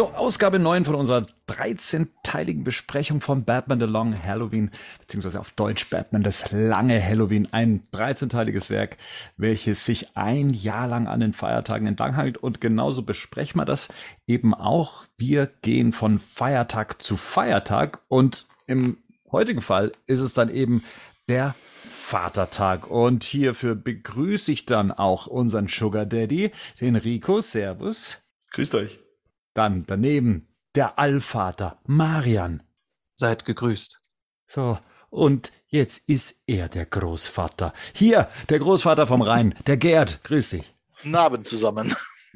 So, Ausgabe 9 von unserer 13-teiligen Besprechung von Batman The Long Halloween, beziehungsweise auf Deutsch Batman das lange Halloween. Ein 13-teiliges Werk, welches sich ein Jahr lang an den Feiertagen entlanghangelt. Und genauso besprechen wir das eben auch. Wir gehen von Feiertag zu Feiertag. Und im heutigen Fall ist es dann eben der Vatertag. Und hierfür begrüße ich dann auch unseren Sugar Daddy, den Rico. Servus. Grüßt euch. Dann daneben der Allvater Marian. Seid gegrüßt. So, und jetzt ist er der Großvater. Hier, der Großvater vom Rhein, der Gerd. Grüß dich. Guten Abend zusammen.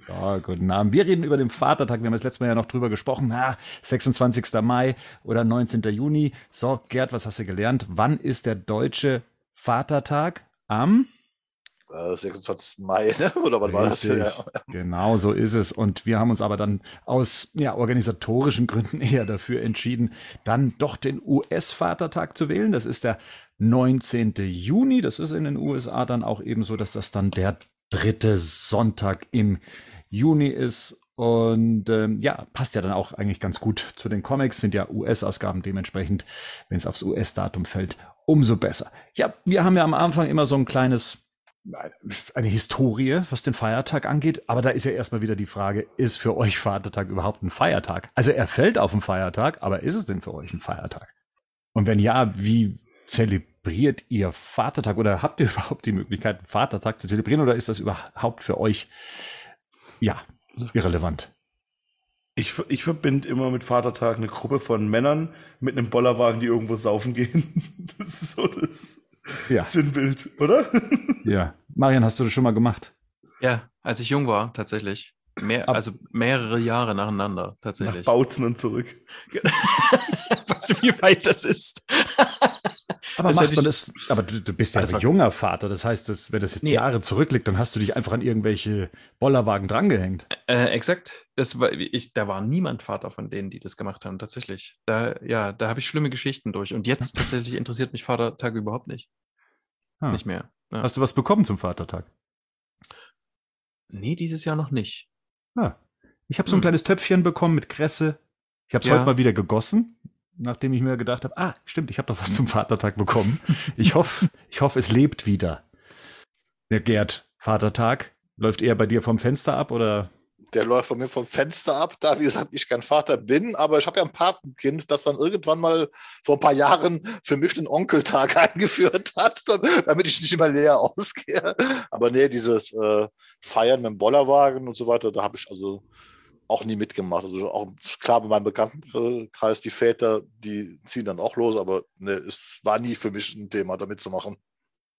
Ja, guten Abend. Wir reden über den Vatertag. Wir haben das letzte Mal ja noch drüber gesprochen. Na, 26. Mai oder 19. Juni. So, Gerd, was hast du gelernt? Wann ist der deutsche Vatertag? Am 26. Äh, Mai, ne? oder was war das? Ja. Genau, so ist es. Und wir haben uns aber dann aus ja, organisatorischen Gründen eher dafür entschieden, dann doch den US-Vatertag zu wählen. Das ist der 19. Juni. Das ist in den USA dann auch eben so, dass das dann der dritte Sonntag im Juni ist. Und ähm, ja, passt ja dann auch eigentlich ganz gut zu den Comics, sind ja US-Ausgaben dementsprechend, wenn es aufs US-Datum fällt, umso besser. Ja, wir haben ja am Anfang immer so ein kleines eine Historie, was den Feiertag angeht. Aber da ist ja erstmal wieder die Frage, ist für euch Vatertag überhaupt ein Feiertag? Also er fällt auf den Feiertag, aber ist es denn für euch ein Feiertag? Und wenn ja, wie zelebriert ihr Vatertag oder habt ihr überhaupt die Möglichkeit, einen Vatertag zu zelebrieren oder ist das überhaupt für euch, ja, irrelevant? Ich, ich verbinde immer mit Vatertag eine Gruppe von Männern mit einem Bollerwagen, die irgendwo saufen gehen. Das ist so das ja. Sinnbild, oder? Ja. Marian, hast du das schon mal gemacht? Ja, als ich jung war, tatsächlich. Mehr, also mehrere Jahre nacheinander, tatsächlich. Nach Bautzen und zurück. weißt du, wie weit das ist? aber das macht man das, aber du, du bist ja ein junger Vater, das heißt, dass, wenn das jetzt nee. Jahre zurückliegt, dann hast du dich einfach an irgendwelche Bollerwagen drangehängt. Äh, exakt. Das war, ich, da war niemand Vater von denen, die das gemacht haben, tatsächlich. Da, ja, da habe ich schlimme Geschichten durch. Und jetzt tatsächlich interessiert mich Vatertag überhaupt nicht. Ah. Nicht mehr. Ja. Hast du was bekommen zum Vatertag? Nee, dieses Jahr noch nicht. Ah. Ich habe so ein hm. kleines Töpfchen bekommen mit Kresse. Ich habe es ja. heute mal wieder gegossen, nachdem ich mir gedacht habe, ah, stimmt, ich habe doch was zum Vatertag bekommen. Ich hoffe, ich hoffe, es lebt wieder. Der Gerd, Vatertag, läuft eher bei dir vom Fenster ab oder der läuft von mir vom Fenster ab, da, wie gesagt, ich kein Vater bin, aber ich habe ja ein Patenkind, das dann irgendwann mal vor ein paar Jahren für mich den Onkeltag eingeführt hat, damit ich nicht immer leer ausgehe. Aber nee, dieses äh, Feiern mit dem Bollerwagen und so weiter, da habe ich also auch nie mitgemacht. Also auch klar bei meinem Bekanntenkreis, die Väter, die ziehen dann auch los, aber nee, es war nie für mich ein Thema, da mitzumachen.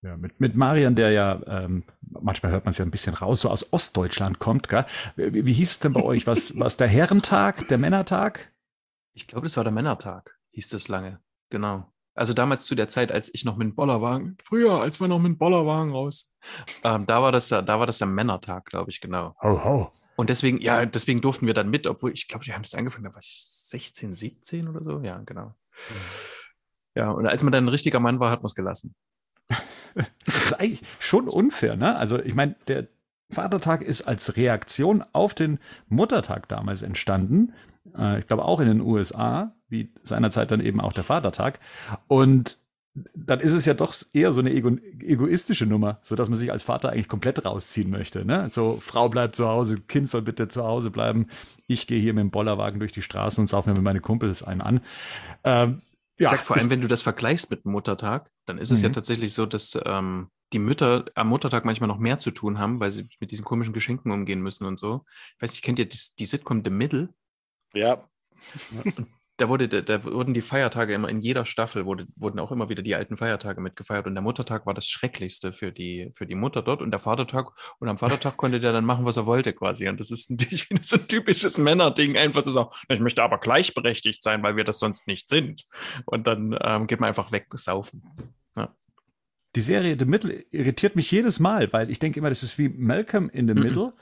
Ja, mit, mit Marian, der ja, ähm, manchmal hört man es ja ein bisschen raus, so aus Ostdeutschland kommt. Gell? Wie, wie hieß es denn bei euch? Was was der Herrentag, der Männertag? Ich glaube, das war der Männertag, hieß das lange. Genau. Also damals zu der Zeit, als ich noch mit dem Bollerwagen, früher, als wir noch mit dem Bollerwagen raus, ähm, da war das da, da war das der Männertag, glaube ich, genau. Ho, ho. Und deswegen, ja, deswegen durften wir dann mit, obwohl ich glaube, wir haben das angefangen, da war ich 16, 17 oder so. Ja, genau. Mhm. Ja, und als man dann ein richtiger Mann war, hat man es gelassen. Das ist eigentlich schon unfair, ne? Also ich meine, der Vatertag ist als Reaktion auf den Muttertag damals entstanden. Äh, ich glaube auch in den USA, wie seinerzeit dann eben auch der Vatertag. Und dann ist es ja doch eher so eine ego egoistische Nummer, so dass man sich als Vater eigentlich komplett rausziehen möchte. Ne? So, Frau bleibt zu Hause, Kind soll bitte zu Hause bleiben. Ich gehe hier mit dem Bollerwagen durch die Straßen und saufe mir mit meinen Kumpels einen an. Ähm, ja, Sag vor allem, wenn du das vergleichst mit Muttertag, dann ist es ja mhm. tatsächlich so, dass ähm, die Mütter am Muttertag manchmal noch mehr zu tun haben, weil sie mit diesen komischen Geschenken umgehen müssen und so. Ich weiß nicht, kennt ihr die, die Sitcom The Middle? Ja. Und da, wurde, da, da, wurden die Feiertage immer in jeder Staffel, wurde, wurden auch immer wieder die alten Feiertage mitgefeiert. Und der Muttertag war das Schrecklichste für die, für die Mutter dort. Und der Vatertag, und am Vatertag konnte der dann machen, was er wollte quasi. Und das ist natürlich so ein typisches Männerding, einfach zu sagen, ich möchte aber gleichberechtigt sein, weil wir das sonst nicht sind. Und dann ähm, geht man einfach weg, saufen. Ja. Die Serie The Middle irritiert mich jedes Mal, weil ich denke immer, das ist wie Malcolm in the mm -mm. Middle.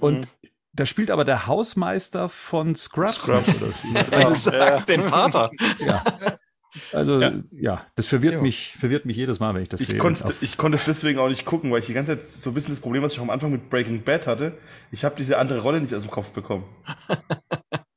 Und da spielt aber der Hausmeister von Scrubs. Scrubs. also sagt den Vater. Ja. Also ja. ja, das verwirrt jo. mich, verwirrt mich jedes Mal, wenn ich das ich sehe. Konnte, ich konnte es deswegen auch nicht gucken, weil ich die ganze Zeit so ein bisschen das Problem, was ich auch am Anfang mit Breaking Bad hatte. Ich habe diese andere Rolle nicht aus dem Kopf bekommen.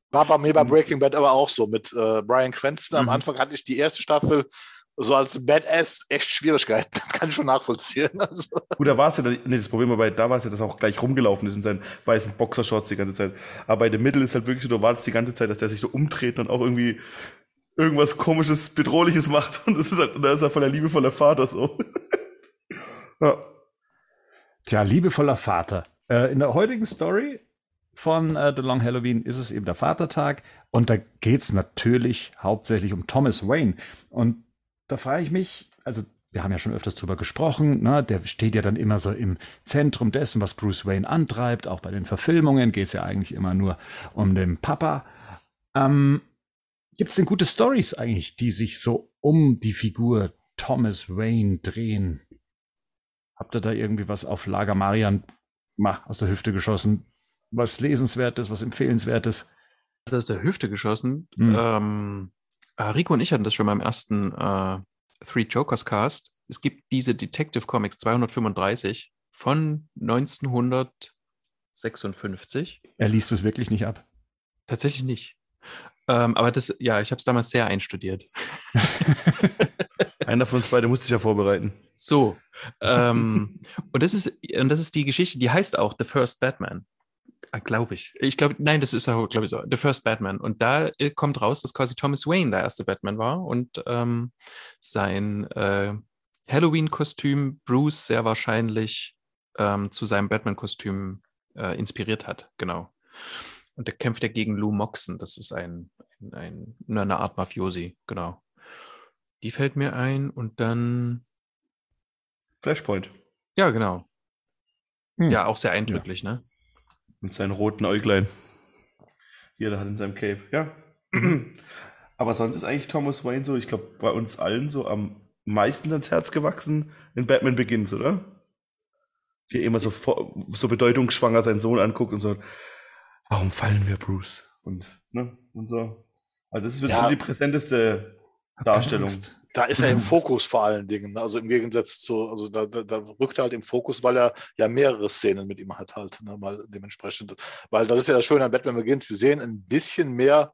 War bei mir bei Breaking Bad aber auch so mit äh, Brian Cranston. Am mhm. Anfang hatte ich die erste Staffel so als Badass echt Schwierigkeiten. Das kann ich schon nachvollziehen. Also. Gut, da war es ja, nee, das Problem war da war es ja, dass er auch gleich rumgelaufen ist in seinen weißen Boxershorts die ganze Zeit. Aber bei dem Mittel ist halt wirklich so, du wartest die ganze Zeit, dass der sich so umdreht und auch irgendwie irgendwas komisches, bedrohliches macht. Und das ist halt, da ist er voller liebevoller Vater so. ja. Tja, liebevoller Vater. Äh, in der heutigen Story von äh, The Long Halloween ist es eben der Vatertag und da geht es natürlich hauptsächlich um Thomas Wayne. Und da frage ich mich, also wir haben ja schon öfters drüber gesprochen, ne? der steht ja dann immer so im Zentrum dessen, was Bruce Wayne antreibt. Auch bei den Verfilmungen geht es ja eigentlich immer nur um den Papa. Ähm, Gibt es denn gute Stories eigentlich, die sich so um die Figur Thomas Wayne drehen? Habt ihr da irgendwie was auf Lager Marian mach, aus der Hüfte geschossen? Was lesenswertes, was empfehlenswertes? Das ist aus der Hüfte geschossen. Mhm. Ähm, äh, Rico und ich hatten das schon beim ersten äh, Three Jokers Cast. Es gibt diese Detective Comics 235 von 1956. Er liest es wirklich nicht ab. Tatsächlich nicht. Ähm, aber das, ja, ich habe es damals sehr einstudiert. Einer von uns beide musste sich ja vorbereiten. So. Ähm, und, das ist, und das ist die Geschichte, die heißt auch The First Batman. Ah, glaube ich. Ich glaube, nein, das ist auch, glaube ich, so. The First Batman. Und da äh, kommt raus, dass quasi Thomas Wayne der erste Batman war und ähm, sein äh, Halloween-Kostüm Bruce sehr wahrscheinlich ähm, zu seinem Batman-Kostüm äh, inspiriert hat. Genau. Und der kämpft ja gegen Lou Moxon. Das ist ein, ein, ein, eine Art Mafiosi. Genau. Die fällt mir ein und dann. Flashpoint. Ja, genau. Hm. Ja, auch sehr eindrücklich, ja. ne? Mit seinen roten Äuglein. Jeder hat in seinem Cape, ja. Aber sonst ist eigentlich Thomas Wayne so, ich glaube, bei uns allen so am meisten ans Herz gewachsen in Batman Begins, oder? Wie er immer so, so bedeutungsschwanger seinen Sohn anguckt und so, warum fallen wir Bruce? Und, ne, und so. Also das ist ja. schon die präsenteste Darstellung. Da ist er im Fokus vor allen Dingen. Ne? Also im Gegensatz zu, also da, da, da, rückt er halt im Fokus, weil er ja mehrere Szenen mit ihm hat halt, ne, mal dementsprechend. Weil das ist ja das Schöne an Batman Begins. Wir sehen ein bisschen mehr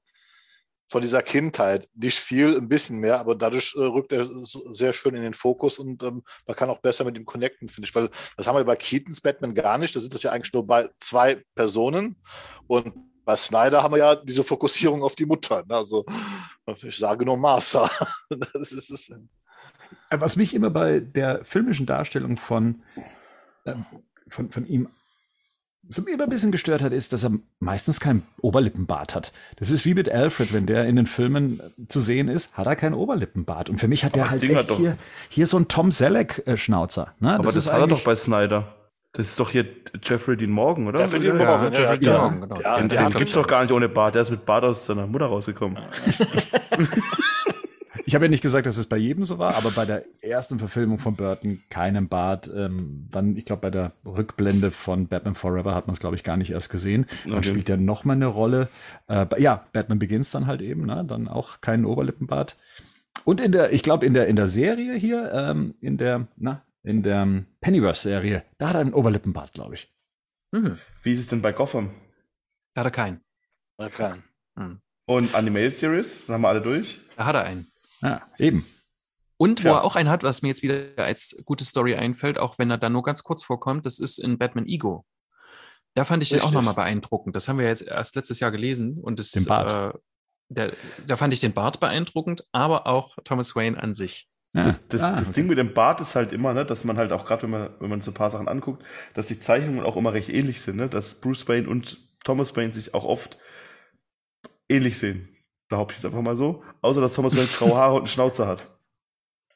von dieser Kindheit. Nicht viel, ein bisschen mehr, aber dadurch äh, rückt er sehr schön in den Fokus und ähm, man kann auch besser mit ihm connecten, finde ich. Weil das haben wir bei Keatons Batman gar nicht. Da sind das ja eigentlich nur bei zwei Personen und bei Snyder haben wir ja diese Fokussierung auf die Mutter. Ne? Also ich sage nur Martha. Äh, was mich immer bei der filmischen Darstellung von, äh, von, von ihm was mir immer ein bisschen gestört hat, ist, dass er meistens keinen Oberlippenbart hat. Das ist wie mit Alfred, wenn der in den Filmen zu sehen ist, hat er keinen Oberlippenbart. Und für mich hat der halt echt hier, hier so ein Tom Selleck-Schnauzer. Ne? Aber das, das hat er doch bei Snyder. Das ist doch hier Jeffrey Dean Morgan, oder? Jeffrey Dean Morgan, ja, ja, ja, ja, genau. Ja, den, den gibt's doch gar nicht ohne Bart. Der ist mit Bart aus seiner Mutter rausgekommen. ich habe ja nicht gesagt, dass es bei jedem so war, aber bei der ersten Verfilmung von Burton keinem Bart. Ähm, dann, ich glaube, bei der Rückblende von Batman Forever hat man es, glaube ich, gar nicht erst gesehen. Dann okay. spielt er noch mal eine Rolle. Äh, ja, Batman Begins dann halt eben, ne? dann auch keinen Oberlippenbart. Und in der, ich glaube, in der, in der Serie hier, ähm, in der, na, in der Pennyworth-Serie, da hat er einen Oberlippenbart, glaube ich. Mhm. Wie ist es denn bei Gotham? Da hat er keinen. Da hat er keinen. Mhm. Und Animated Series? Dann haben wir alle durch? Da hat er einen. Ja, eben. Und wo ja. er auch einen hat, was mir jetzt wieder als gute Story einfällt, auch wenn er da nur ganz kurz vorkommt, das ist in Batman Ego. Da fand ich Richtig. den auch nochmal beeindruckend. Das haben wir jetzt erst letztes Jahr gelesen und das, den Bart. Äh, der, da fand ich den Bart beeindruckend, aber auch Thomas Wayne an sich. Ja. Das, das, ah, das okay. Ding mit dem Bart ist halt immer, ne, dass man halt auch gerade, wenn man, wenn man so ein paar Sachen anguckt, dass die Zeichnungen auch immer recht ähnlich sind, ne? dass Bruce Wayne und Thomas Wayne sich auch oft ähnlich sehen. Behaupte ich jetzt einfach mal so. Außer, dass Thomas Wayne graue Haare und einen Schnauzer hat.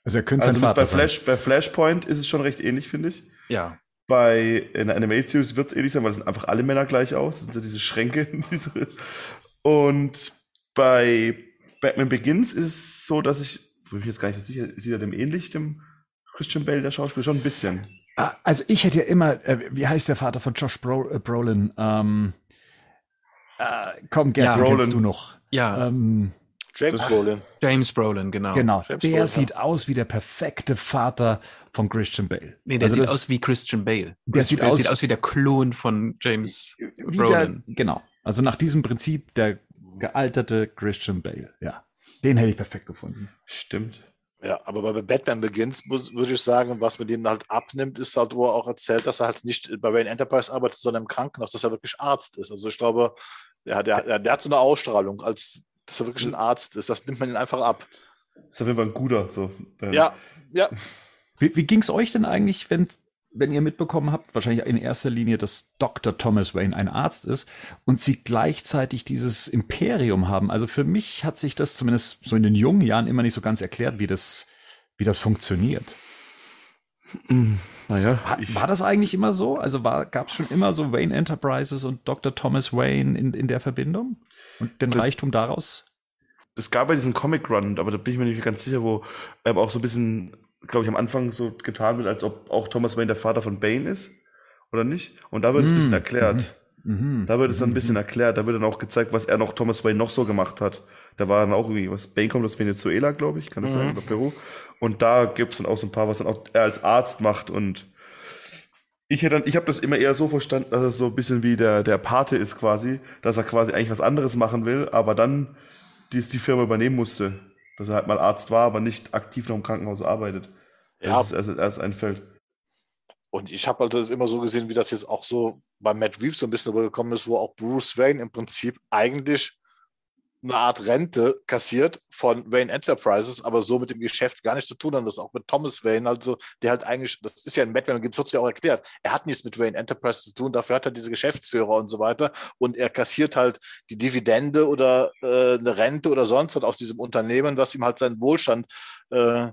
Also er könnte also bei, Flash, bei Flashpoint ist es schon recht ähnlich, finde ich. Ja. Bei in der Animated Series wird es ähnlich sein, weil es sind einfach alle Männer gleich aus. Das sind so diese Schränke. Diese und bei Batman Begins ist es so, dass ich bin ich jetzt gar nicht sicher, sieht er dem ähnlich, dem Christian Bale, der Schauspieler, schon ein bisschen. Ah, also ich hätte ja immer, äh, wie heißt der Vater von Josh Bro äh, Brolin? Ähm, äh, komm, Gerd, ja, den kennst du noch. Ja. Ähm, James Brolin. James Brolin, genau. Genau. James der Brolin, sieht ja. aus wie der perfekte Vater von Christian Bale. Nee, der also sieht das, aus wie Christian Bale. Der sieht, aus, sieht aus wie der Klon von James Brolin. Der, genau. Also nach diesem Prinzip der gealterte Christian Bale, ja. Den hätte ich perfekt gefunden. Stimmt. Ja, aber bei Batman Begins muss- würde ich sagen, was man dem halt abnimmt, ist halt, wo er auch erzählt, dass er halt nicht bei Wayne Enterprise arbeitet, sondern im Krankenhaus, dass er wirklich Arzt ist. Also ich glaube, der, hat- der, der hat so eine Ausstrahlung, als dass er wirklich ein Arzt ist. Das nimmt man ihn einfach ab. Ist auf jeden Fall ein guter. So. Ja, ja. Wie, wie ging es euch denn eigentlich, wenn, wenn ihr mitbekommen habt, wahrscheinlich in erster Linie, dass Dr. Thomas Wayne ein Arzt ist und sie gleichzeitig dieses Imperium haben? Also für mich hat sich das zumindest so in den jungen Jahren immer nicht so ganz erklärt, wie das, wie das funktioniert. Mm, Naja, War, war das eigentlich immer so? Also gab es schon immer so Wayne Enterprises und Dr. Thomas Wayne in, in der Verbindung? Und den Reichtum daraus? es gab ja diesen Comic Run, aber da bin ich mir nicht ganz sicher, wo ähm, auch so ein bisschen, glaube ich, am Anfang so getan wird, als ob auch Thomas Wayne der Vater von Bane ist. Oder nicht? Und da wird es ein bisschen Mm, erklärt. Mhm. Da wird es dann ein bisschen erklärt. Da wird dann auch gezeigt, was er noch Thomas Wayne noch so gemacht hat. Da war dann auch irgendwie, was Bane kommt aus Venezuela, glaube ich, kann das Mhm. sein, oder Peru. Und da gibt es dann auch so ein paar, was dann auch er als Arzt macht. Und ich hätte dann, ich habe das immer eher so verstanden, dass es so ein bisschen wie der, der Pate ist quasi, dass er quasi eigentlich was anderes machen will, aber dann die, die Firma übernehmen musste. Dass er halt mal Arzt war, aber nicht aktiv noch im Krankenhaus arbeitet. Ja. Das ist erst, erst einfällt. Und ich habe halt das immer so gesehen, wie das jetzt auch so bei Matt Reeves so ein bisschen rübergekommen ist, wo auch Bruce Wayne im Prinzip eigentlich eine Art Rente kassiert von Wayne Enterprises, aber so mit dem Geschäft gar nichts zu tun hat. Das auch mit Thomas Wayne, also der halt eigentlich, das ist ja in Batman Begins wird ja auch erklärt, er hat nichts mit Wayne Enterprises zu tun, dafür hat er diese Geschäftsführer und so weiter und er kassiert halt die Dividende oder äh, eine Rente oder sonst was aus diesem Unternehmen, was ihm halt seinen Wohlstand äh,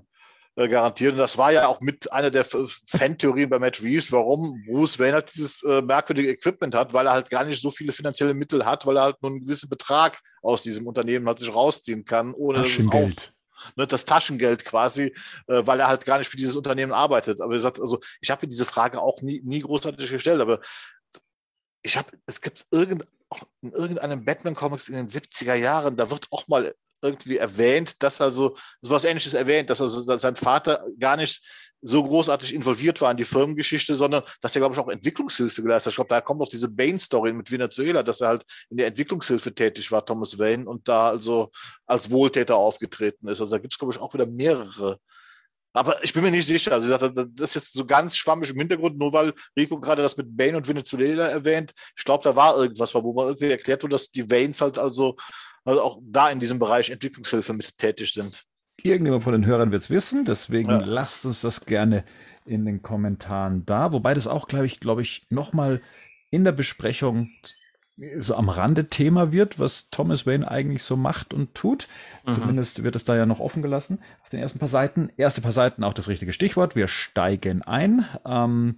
äh, garantiert. Und das war ja auch mit einer der Fan-Theorien bei Matt Reeves, warum Bruce Wayne halt dieses äh, merkwürdige Equipment hat, weil er halt gar nicht so viele finanzielle Mittel hat, weil er halt nur einen gewissen Betrag aus diesem Unternehmen halt sich rausziehen kann, ohne dass es auf, ne, das Taschengeld quasi, äh, weil er halt gar nicht für dieses Unternehmen arbeitet. Aber er sagt, also ich habe mir diese Frage auch nie, nie großartig gestellt, aber ich habe, es gibt irgend, in irgendeinem Batman-Comics in den 70er Jahren, da wird auch mal irgendwie erwähnt, dass also sowas ähnliches erwähnt, dass also sein Vater gar nicht so großartig involviert war in die Firmengeschichte, sondern dass er, glaube ich, auch Entwicklungshilfe geleistet hat. Ich glaube, da kommt noch diese Bane-Story mit Venezuela, dass er halt in der Entwicklungshilfe tätig war, Thomas Wayne, und da also als Wohltäter aufgetreten ist. Also da gibt es, glaube ich, auch wieder mehrere. Aber ich bin mir nicht sicher. Also das ist jetzt so ganz schwammig im Hintergrund, nur weil Rico gerade das mit Bane und Venezuela erwähnt. Ich glaube, da war irgendwas, wo man irgendwie erklärt wurde, dass die Waynes halt also, also auch da in diesem Bereich Entwicklungshilfe mit tätig sind. Irgendjemand von den Hörern wird es wissen, deswegen Ja. lasst uns das gerne in den Kommentaren da. Wobei das auch, glaube ich, glaube ich, nochmal in der Besprechung so am Rande Thema wird, was Thomas Wayne eigentlich so macht und tut. Mhm. Zumindest wird es da ja noch offen gelassen auf den ersten paar Seiten. Erste paar Seiten auch das richtige Stichwort. Wir steigen ein. Ähm,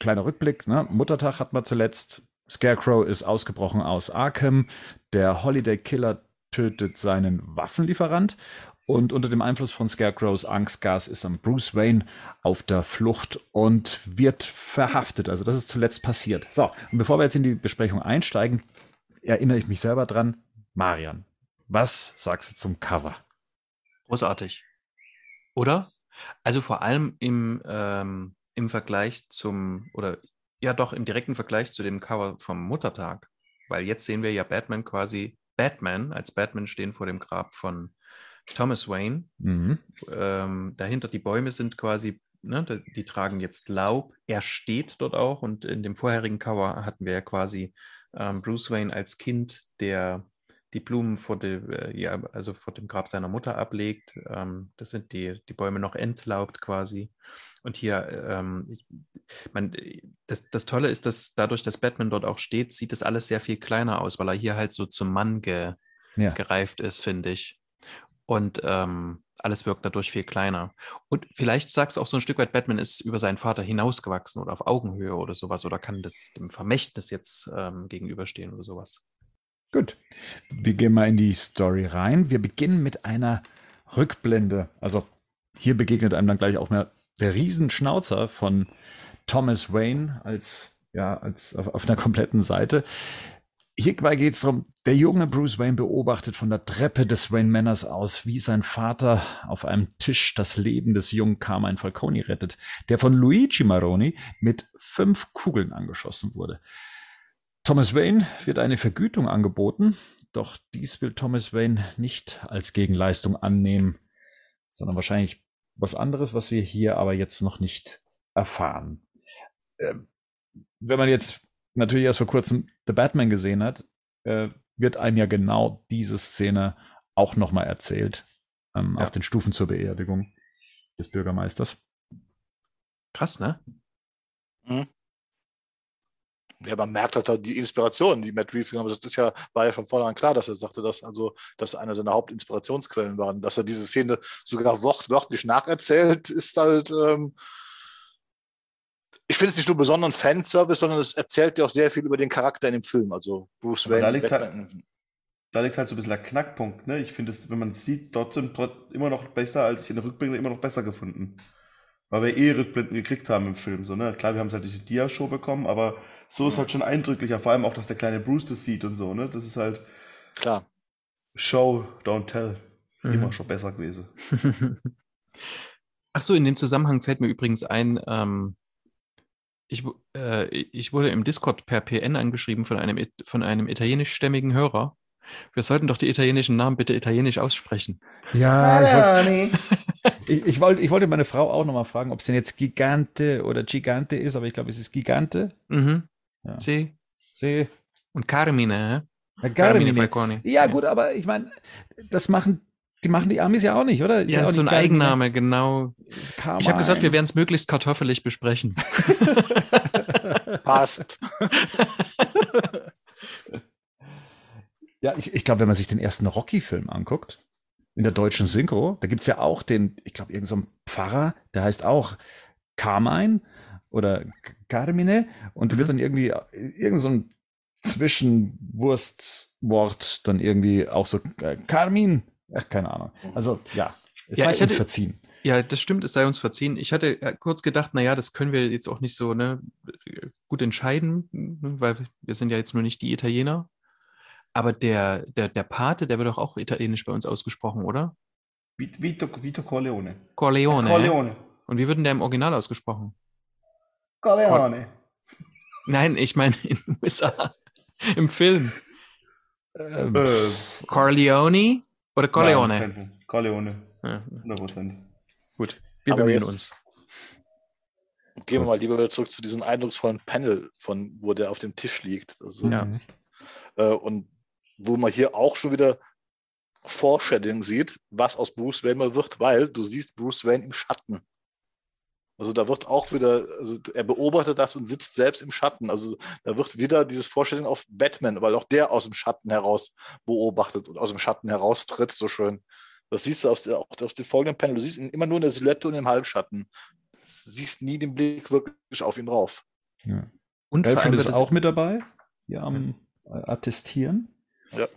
kleiner Rückblick. Ne? Muttertag hat man zuletzt. Scarecrow ist ausgebrochen aus Arkham. Der Holiday Killer tötet seinen Waffenlieferant. Und unter dem Einfluss von Scarecrows Angstgas ist dann Bruce Wayne auf der Flucht und wird verhaftet. Also das ist zuletzt passiert. So, und bevor wir jetzt in die Besprechung einsteigen, erinnere ich mich selber dran. Marian, was sagst du zum Cover? Großartig. Oder? Also vor allem im, ähm, im Vergleich zum, oder ja doch, im direkten Vergleich zu dem Cover vom Muttertag. Weil jetzt sehen wir ja Batman quasi, Batman als Batman stehen vor dem Grab von Thomas Wayne. Mhm. Ähm, dahinter die Bäume sind quasi, ne, die, die tragen jetzt Laub. Er steht dort auch und in dem vorherigen Cover hatten wir ja quasi ähm, Bruce Wayne als Kind, der die Blumen vor dem, äh, ja, also vor dem Grab seiner Mutter ablegt. Ähm, das sind die, die Bäume noch entlaubt quasi. Und hier, ähm, ich, man, das, das Tolle ist, dass dadurch, dass Batman dort auch steht, sieht das alles sehr viel kleiner aus, weil er hier halt so zum Mann ge, Ja. gereift ist, finde ich. Und ähm, alles wirkt dadurch viel kleiner. Und vielleicht sagst du auch so ein Stück weit, Batman ist über seinen Vater hinausgewachsen oder auf Augenhöhe oder sowas oder kann das dem Vermächtnis jetzt ähm, gegenüberstehen oder sowas. Gut. Wir gehen mal in die Story rein. Wir beginnen mit einer Rückblende. Also hier begegnet einem dann gleich auch mehr der Riesenschnauzer von Thomas Wayne als, ja, als auf, auf einer kompletten Seite. Hierbei geht es darum, der junge Bruce Wayne beobachtet von der Treppe des Wayne Manors aus, wie sein Vater auf einem Tisch das Leben des jungen Carmine Falcone rettet, der von Luigi Maroni mit fünf Kugeln angeschossen wurde. Thomas Wayne wird eine Vergütung angeboten, doch dies will Thomas Wayne nicht als Gegenleistung annehmen, sondern wahrscheinlich was anderes, was wir hier aber jetzt noch nicht erfahren. Ähm, wenn man jetzt natürlich erst vor kurzem The Batman gesehen hat, äh, wird einem ja genau diese Szene auch nochmal erzählt ähm, ja. auf den Stufen zur Beerdigung des Bürgermeisters. Krass, ne? Mhm. Ja, man merkt halt die Inspiration, die Matt Reeves genommen hat. Das ist ja, war ja schon vornherein klar, dass er sagte, dass also das eine seiner Hauptinspirationsquellen waren. Dass er diese Szene sogar wortwörtlich nacherzählt, ist halt, ähm, ich finde es nicht nur besonderen Fanservice, sondern es erzählt ja auch sehr viel über den Charakter in dem Film. Also Bruce Wayne. Da liegt, halt, da liegt halt so ein bisschen der Knackpunkt. Ne? Ich finde es, wenn man es sieht, trotzdem immer noch besser, als ich in der Rückblick immer noch besser gefunden. Weil wir eh Rückblenden gekriegt haben im Film. So, ne? Klar, wir haben halt diese Dia-Show bekommen, aber so ist halt schon eindrücklicher. Vor allem auch, dass der kleine Bruce das sieht und so. Ne? Das ist halt. Klar. Show, don't tell. Mhm. Immer schon besser gewesen. Ach so, in dem Zusammenhang fällt mir übrigens ein, ähm, ich, äh, ich wurde im Discord per PN angeschrieben von einem, von einem italienischstämmigen Hörer. Wir sollten doch die italienischen Namen bitte italienisch aussprechen. Ja, ich, ich, ich, wollte, ich wollte meine Frau auch nochmal fragen, ob es denn jetzt Gigante oder Gigante ist, aber ich glaube, es ist Gigante. Mhm. Ja. Sie. Sie. Und Carmine, ja, Carmine. Carmine ja, gut, aber ich meine, das machen die machen die Amis ja auch nicht, oder? Ist ja, ja so ein Eigenname, genau. Ich habe gesagt, wir werden es möglichst kartoffelig besprechen. Passt. ja, ich, ich glaube, wenn man sich den ersten Rocky-Film anguckt, in der deutschen Synchro, da gibt es ja auch den, ich glaube, irgendein so Pfarrer, der heißt auch Carmine oder Carmine und mhm. wird dann irgendwie irgend so ein Zwischenwurstwort dann irgendwie auch so äh, Carmin. Ach, keine Ahnung. Also ja, es ja, sei uns hätte, verziehen. Ja, das stimmt, es sei uns verziehen. Ich hatte äh, kurz gedacht, naja, das können wir jetzt auch nicht so ne, gut entscheiden, weil wir sind ja jetzt nur nicht die Italiener. Aber der, der, der Pate, der wird doch auch italienisch bei uns ausgesprochen, oder? Vito, Vito Corleone. Corleone. Corleone. Und wie wird denn der im Original ausgesprochen? Corleone. Nein, ich meine in den USA. Im Film. Ähm, äh, Corleone oder Corleone? Nein, Corleone. Ja. 100%. Gut, wir Aber bemühen uns. Gehen wir mal lieber wieder zurück zu diesem eindrucksvollen Panel, von wo der auf dem Tisch liegt. Also, ja. Äh, und wo man hier auch schon wieder Foreshadowing sieht, was aus Bruce Wayne mal wird, weil du siehst Bruce Wayne im Schatten. Also da wird auch wieder, also er beobachtet das und sitzt selbst im Schatten. Also da wird wieder dieses Vorstellung auf Batman, weil auch der aus dem Schatten heraus beobachtet und aus dem Schatten heraustritt, so schön. Das siehst du auf, der, auf dem folgenden Panel. Du siehst ihn immer nur in der Silhouette und im Halbschatten. Du siehst nie den Blick wirklich auf ihn drauf. Ja. Und Elfried ist auch mit dabei, hier am ja. Attestieren. Ja.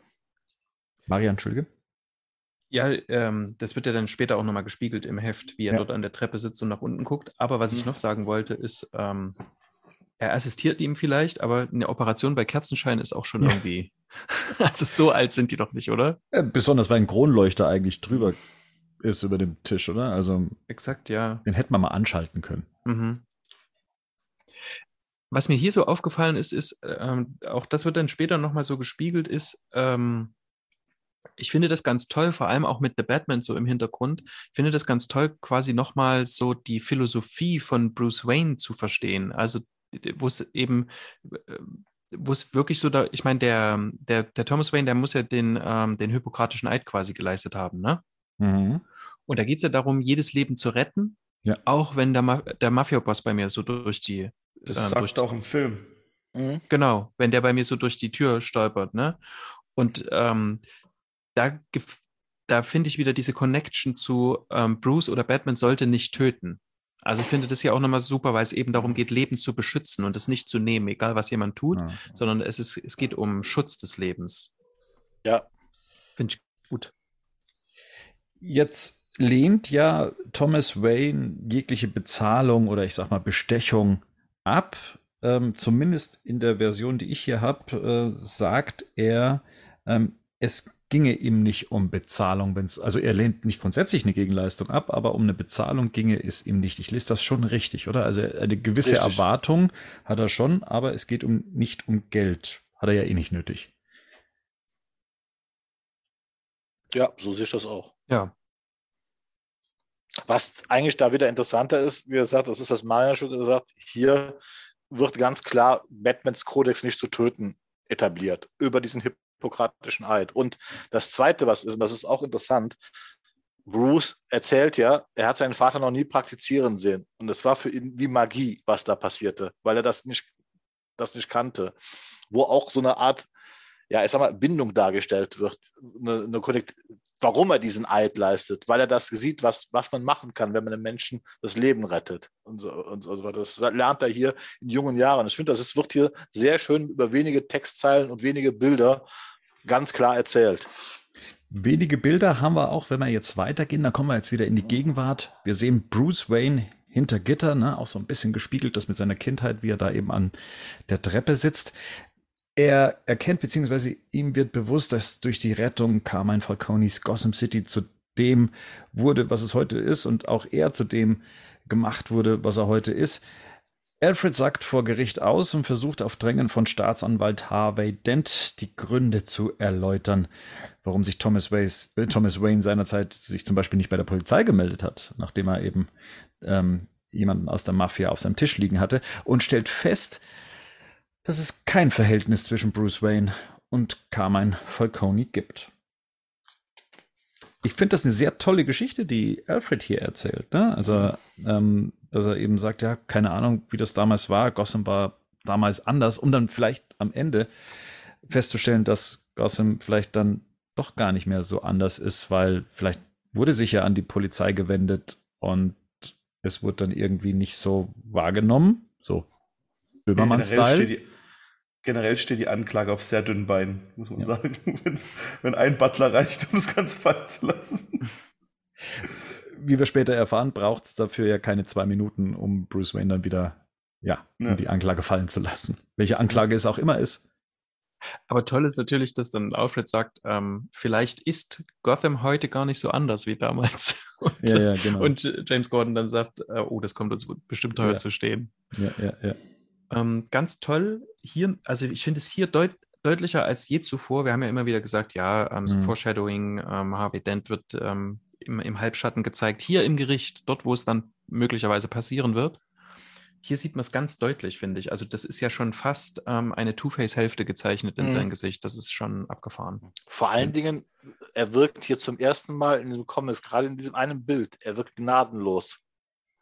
Marian, Entschuldige. Ja, ähm, das wird ja dann später auch nochmal gespiegelt im Heft, wie er ja. dort an der Treppe sitzt und nach unten guckt. Aber was ich mhm. noch sagen wollte, ist, ähm, er assistiert ihm vielleicht, aber eine Operation bei Kerzenschein ist auch schon ja. irgendwie. also so alt sind die doch nicht, oder? Ja, besonders weil ein Kronleuchter eigentlich drüber ist über dem Tisch, oder? Also. Exakt, ja. Den hätten wir mal anschalten können. Mhm. Was mir hier so aufgefallen ist, ist, ähm, auch das wird dann später nochmal so gespiegelt, ist, ähm, ich finde das ganz toll, vor allem auch mit The Batman so im Hintergrund. Ich finde das ganz toll, quasi nochmal so die Philosophie von Bruce Wayne zu verstehen. Also, wo es eben, äh, wo es wirklich so da, ich meine, der, der, der Thomas Wayne, der muss ja den, ähm, den hippokratischen Eid quasi geleistet haben, ne? Mhm. Und da geht es ja darum, jedes Leben zu retten, ja. auch wenn der, Ma der Mafia-Boss bei mir so durch die. Das ähm, sagt auch im Film. Mhm. Genau, wenn der bei mir so durch die Tür stolpert, ne? Und ähm, da, da finde ich wieder diese Connection zu ähm, Bruce oder Batman sollte nicht töten. Also ich finde das ja auch nochmal super, weil es eben darum geht, Leben zu beschützen und es nicht zu nehmen, egal was jemand tut, ja. sondern es, ist, es geht um Schutz des Lebens. Ja. Finde ich gut. Jetzt lehnt ja Thomas Wayne jegliche Bezahlung oder ich sag mal Bestechung ab. Ähm, zumindest in der Version, die ich hier habe, äh, sagt er, ähm, es ginge ihm nicht um Bezahlung, wenn's, also er lehnt nicht grundsätzlich eine Gegenleistung ab, aber um eine Bezahlung ginge es ihm nicht. Ich lese das schon richtig, oder? Also eine gewisse richtig. Erwartung hat er schon, aber es geht um nicht um Geld. Hat er ja eh nicht nötig. Ja, so sehe ich das auch. Ja. Was eigentlich da wieder interessanter ist, wie gesagt, das ist, was Maja schon gesagt hier wird ganz klar Batmans Kodex nicht zu töten etabliert über diesen hippokratischen Eid. Und das Zweite, was ist, und das ist auch interessant, Bruce erzählt ja, er hat seinen Vater noch nie praktizieren sehen. Und es war für ihn wie Magie, was da passierte, weil er das nicht, das nicht kannte. Wo auch so eine Art, ja, ich sag mal, Bindung dargestellt wird. Eine, eine warum er diesen Eid leistet, weil er das sieht, was, was man machen kann, wenn man einem Menschen das Leben rettet. Und so, und so. Das lernt er hier in jungen Jahren. Ich finde, das ist, wird hier sehr schön über wenige Textzeilen und wenige Bilder ganz klar erzählt. Wenige Bilder haben wir auch, wenn wir jetzt weitergehen, dann kommen wir jetzt wieder in die Gegenwart. Wir sehen Bruce Wayne hinter Gitter, ne, auch so ein bisschen gespiegelt, das mit seiner Kindheit, wie er da eben an der Treppe sitzt. Er erkennt, beziehungsweise ihm wird bewusst, dass durch die Rettung Carmine Falconis Gotham City zu dem wurde, was es heute ist und auch er zu dem gemacht wurde, was er heute ist. Alfred sagt vor Gericht aus und versucht auf Drängen von Staatsanwalt Harvey Dent die Gründe zu erläutern, warum sich Thomas, Ways, äh, Thomas Wayne seinerzeit sich zum Beispiel nicht bei der Polizei gemeldet hat, nachdem er eben ähm, jemanden aus der Mafia auf seinem Tisch liegen hatte und stellt fest, dass es kein Verhältnis zwischen Bruce Wayne und Carmine Falcone gibt. Ich finde das eine sehr tolle Geschichte, die Alfred hier erzählt. Ne? Also, ähm, dass er eben sagt, ja, keine Ahnung, wie das damals war. Gotham war damals anders, um dann vielleicht am Ende festzustellen, dass Gotham vielleicht dann doch gar nicht mehr so anders ist, weil vielleicht wurde sich ja an die Polizei gewendet und es wurde dann irgendwie nicht so wahrgenommen. So Böhmermann-Style generell steht die Anklage auf sehr dünnen Beinen, muss man ja. sagen. wenn ein Butler reicht, um das Ganze fallen zu lassen. Wie wir später erfahren, braucht es dafür ja keine zwei Minuten, um Bruce Wayne dann wieder, ja, ja. Die Anklage fallen zu lassen. Welche Anklage es auch immer ist. Aber toll ist natürlich, dass dann Alfred sagt, ähm, vielleicht ist Gotham heute gar nicht so anders wie damals. Und, ja, ja, genau. und James Gordon dann sagt, äh, oh, das kommt uns bestimmt teuer zu stehen. Ja, ja, ja. Ähm, ganz toll. Hier, also ich finde es hier deut deutlicher als je zuvor. Wir haben ja immer wieder gesagt, ja, ähm, so mhm. Foreshadowing, ähm, Harvey Dent wird ähm, im, im, Halbschatten gezeigt. Hier im Gericht, dort, wo es dann möglicherweise passieren wird. Hier sieht man es ganz deutlich, finde ich. Also das ist ja schon fast ähm, eine Two-Face-Hälfte gezeichnet in mhm. sein Gesicht. Das ist schon abgefahren. Vor allen Dingen, er wirkt hier zum ersten Mal in den Comics, gerade in diesem einen Bild, er wirkt gnadenlos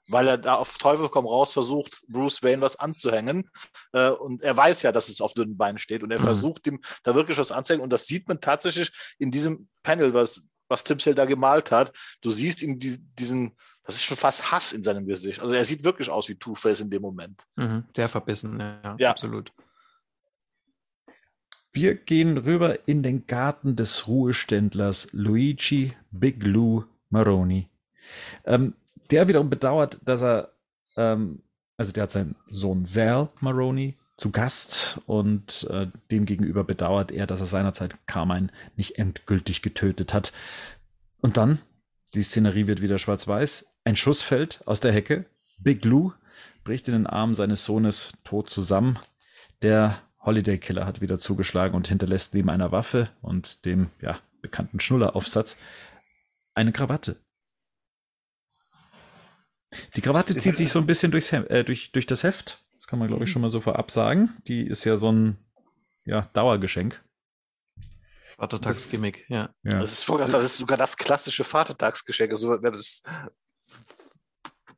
weil er da auf Teufel komm raus versucht, Bruce Wayne was anzuhängen. Äh, und er weiß ja, dass es auf dünnen Beinen steht und er mhm. versucht ihm da wirklich was anzuhängen. Und das sieht man tatsächlich in diesem Panel, was, was Tim Sale da gemalt hat. Du siehst ihm die, diesen, das ist schon fast Hass in seinem Gesicht. Also er sieht wirklich aus wie Two-Face in dem Moment. Mhm, sehr verbissen, ja, ja, absolut. Wir gehen rüber in den Garten des Ruheständlers Luigi Big Lou Maroni. Ähm, der wiederum bedauert, dass er, ähm, also der hat seinen Sohn Sal Maroney zu Gast und äh, dem gegenüber bedauert er, dass er seinerzeit Carmine nicht endgültig getötet hat. Und dann, die Szenerie wird wieder schwarz-weiß, ein Schuss fällt aus der Hecke, Big Lou bricht in den Arm seines Sohnes tot zusammen. Der Holiday Killer hat wieder zugeschlagen und hinterlässt neben einer Waffe und dem ja, bekannten Schnulleraufsatz eine Krawatte. Die Krawatte zieht sich so ein bisschen durchs Heft, äh, durch, durch das Heft. Das kann man, glaube ich, schon mal so vorab sagen. Die ist ja so ein ja, Dauergeschenk. Vatertagsgimmick, ja. ja. Das, ist, das ist sogar das klassische Vatertagsgeschenk. Also, das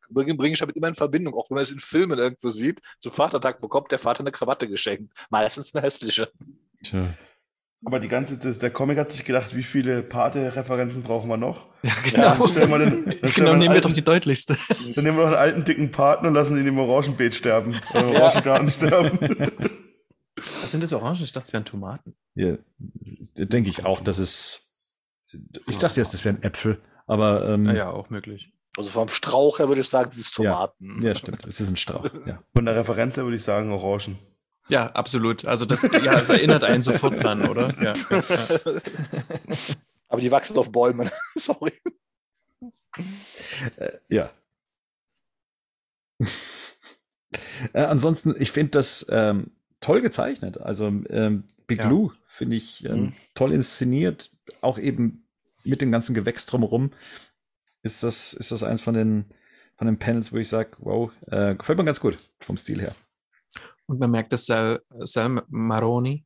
bringe bring ich damit immer in Verbindung, auch wenn man es in Filmen irgendwo sieht. Zum Vatertag bekommt der Vater eine Krawatte geschenkt. Meistens eine hässliche. Tja. Aber die ganze, das, der Comic hat sich gedacht, wie viele Pate-Referenzen brauchen wir noch? Ja, genau. Ja, dann stellen wir den, dann genau, nehmen wir doch die deutlichste. Dann nehmen wir noch einen alten, dicken Paten und lassen ihn im Orangenbeet sterben. Oder im Orangengarten sterben. Was sind das Orangen? Ich dachte, es wären Tomaten. Ja, denke ich auch, dass es. Ich dachte jetzt, das wären Äpfel, aber. Ähm, ja, ja, auch möglich. Also vom Strauch her würde ich sagen, das ist Tomaten. Ja, ja stimmt. Es ist ein Strauch. Ja. Von der Referenz her würde ich sagen Orangen. Ja, absolut. Also das, ja, das erinnert einen sofort dran, oder? Ja, ja, Aber die wachsen auf Bäumen. Sorry. Äh, ja. äh, ansonsten, ich finde das, ähm, toll gezeichnet. Also ähm, Big Ja. Lou finde ich ähm, Mhm. toll inszeniert, auch eben mit dem ganzen Gewächs drumherum. Ist das, ist das eins von den, von den Panels, wo ich sage, wow, äh, gefällt mir ganz gut vom Stil her. Und man merkt, dass Sal, Sal Maroni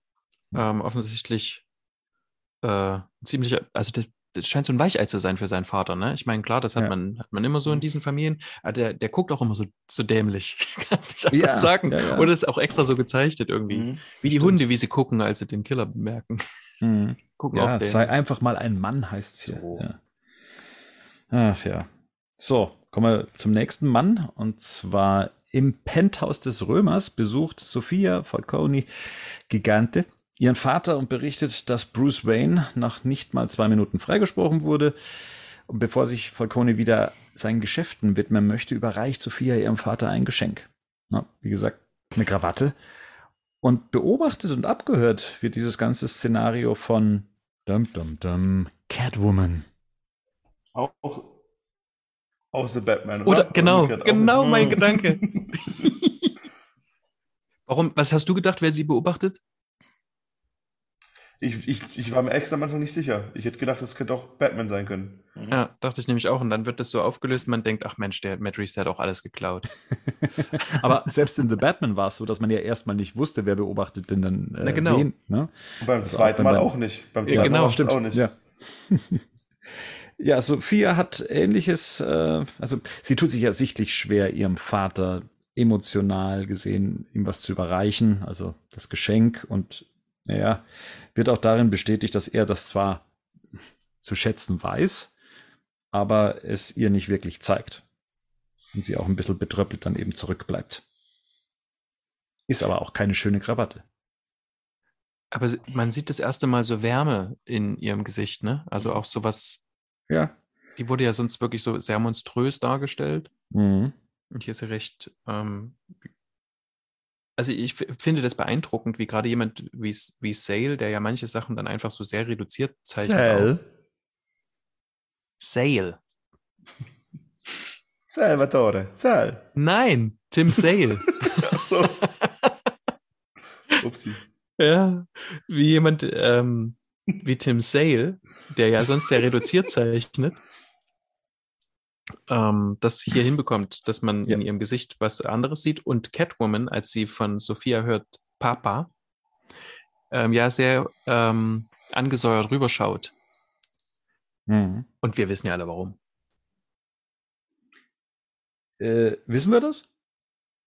ähm, offensichtlich äh, ziemlich, also das, das scheint so ein Weichei zu sein für seinen Vater, ne? Ich meine, klar, das hat Ja. man, hat man immer so in diesen Familien, aber der, der guckt auch immer so, so dämlich, kannst nicht Ja, sagen. ja. Oder ist auch extra so gezeichnet irgendwie. Mhm. Wie die Stimmt. Hunde, wie sie gucken, als sie den Killer bemerken. Gucken Ja, den. sei einfach mal ein Mann, heißt es. So. Ja. Ach ja. So, kommen wir zum nächsten Mann. Und zwar im Penthouse des Römers besucht Sophia Falcone Gigante ihren Vater und berichtet, dass Bruce Wayne nach nicht mal zwei Minuten freigesprochen wurde. Und bevor sich Falcone wieder seinen Geschäften widmen möchte, überreicht Sophia ihrem Vater ein Geschenk. Na, wie gesagt, eine Krawatte. Und beobachtet und abgehört wird dieses ganze Szenario von dum, dum, dum, Catwoman. Auch aus The Batman, oder? Oder genau, genau mein Mhm. Gedanke. Warum, was hast du gedacht, wer sie beobachtet? Ich, ich, ich war mir extra am Anfang nicht sicher. Ich hätte gedacht, das könnte auch Batman sein können. Ja, dachte ich nämlich auch. Und dann wird das so aufgelöst man denkt, ach Mensch, der Matt Reeves der hat auch alles geklaut. Aber selbst in The Batman war es so, dass man ja erstmal nicht wusste, wer beobachtet denn dann äh, Na genau. wen. Ne? Und beim Also zweiten auch Mal beim- auch nicht. Beim Ja, zweiten genau, Mal stimmt. auch nicht. Ja. ja, Sophia hat ähnliches, äh, also sie tut sich ja sichtlich schwer, ihrem Vater emotional gesehen, ihm was zu überreichen, also das Geschenk und naja, wird auch darin bestätigt, dass er das zwar zu schätzen weiß, aber es ihr nicht wirklich zeigt. Und sie auch ein bisschen betröppelt dann eben zurückbleibt. Ist aber auch keine schöne Krawatte. Aber man sieht das erste Mal so Wärme in ihrem Gesicht, ne? Also auch sowas, Ja. die wurde ja sonst wirklich so sehr monströs dargestellt. Mhm. Und hier ist sie recht. Ähm, also ich finde das beeindruckend, wie gerade jemand wie, wie Sale, der ja manche Sachen dann einfach so sehr reduziert zeichnet. auch. Sale. Salvatore. Sal. Nein, Tim Sale. Achso. Upsi. ja, wie jemand ähm, wie Tim Sale, der ja sonst sehr reduziert zeichnet, ähm, das hier hinbekommt, dass man Ja. in ihrem Gesicht was anderes sieht und Catwoman, als sie von Sophia hört, Papa, ähm, ja sehr ähm, angesäuert rüberschaut. Mhm. Und wir wissen ja alle warum. Äh, wissen wir das?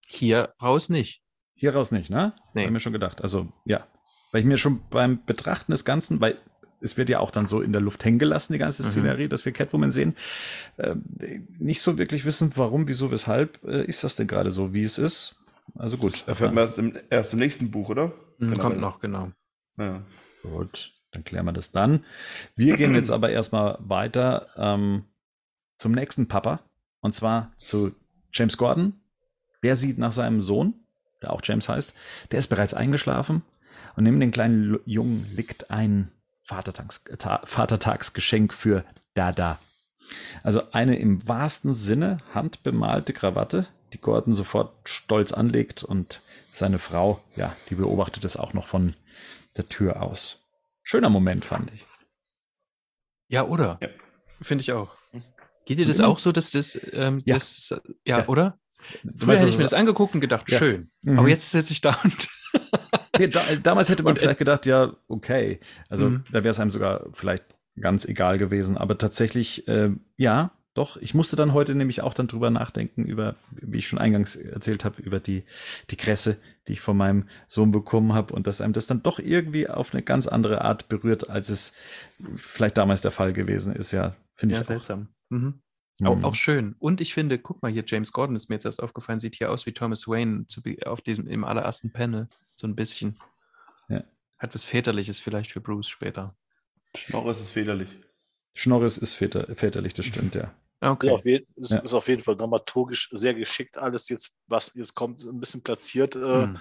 Hier raus nicht. Hier raus nicht, ne? Nee. Hab mir schon gedacht. Also, ja. Weil ich mir schon beim Betrachten des Ganzen, weil es wird ja auch dann so in der Luft hängen gelassen, die ganze Mhm. Szenerie, dass wir Catwoman sehen, ähm, nicht so wirklich wissen, warum, wieso, weshalb äh, ist das denn gerade so, wie es ist. Also gut. Erfährt man erst im, erst im nächsten Buch, oder? Hm, Genau. Kommt noch, genau. Ja. Gut, dann klären wir das dann. Wir gehen jetzt aber erstmal weiter ähm, zum nächsten Papa. Und zwar zu James Gordon. Der sieht nach seinem Sohn, der auch James heißt. Der ist bereits eingeschlafen. Und neben den kleinen Jungen liegt ein Vatertags Ta Vatertagsgeschenk für Dada. Also eine im wahrsten Sinne handbemalte Krawatte, die Gordon sofort stolz anlegt und seine Frau, ja, die beobachtet es auch noch von der Tür aus. Schöner Moment, fand ich. Ja, oder? Ja. Finde ich auch. Geht dir das Mhm. auch so, dass das, ähm, Ja. das ja, Ja. oder? Du Früher weißt, hätte ich mir es- das angeguckt und gedacht, Ja. schön. Mhm. Aber jetzt sitze ich da und da, damals hätte man Und, äh, vielleicht gedacht, ja, okay. Also Mhm. da wäre es einem sogar vielleicht ganz egal gewesen. Aber tatsächlich, äh, ja, doch. Ich musste dann heute nämlich auch dann drüber nachdenken, über, wie ich schon eingangs erzählt habe, über die, die Kresse, die ich von meinem Sohn bekommen habe und dass einem das dann doch irgendwie auf eine ganz andere Art berührt, als es vielleicht damals der Fall gewesen ist. Ja, finde ich ja, auch. seltsam. Mhm. Mhm. Auch, auch schön. Und ich finde, guck mal hier, James Gordon ist mir jetzt erst aufgefallen, sieht hier aus wie Thomas Wayne zu, auf diesem, im allerersten Panel. So ein bisschen. Ja. Hat was Väterliches vielleicht für Bruce später. Schnorr ist väterlich. Schnorris ist väter, väterlich, das stimmt, ja. Okay. Ja, auf jeden, ist, Ja. ist auf jeden Fall dramaturgisch sehr geschickt alles jetzt, was jetzt kommt, ein bisschen platziert, äh, Hm.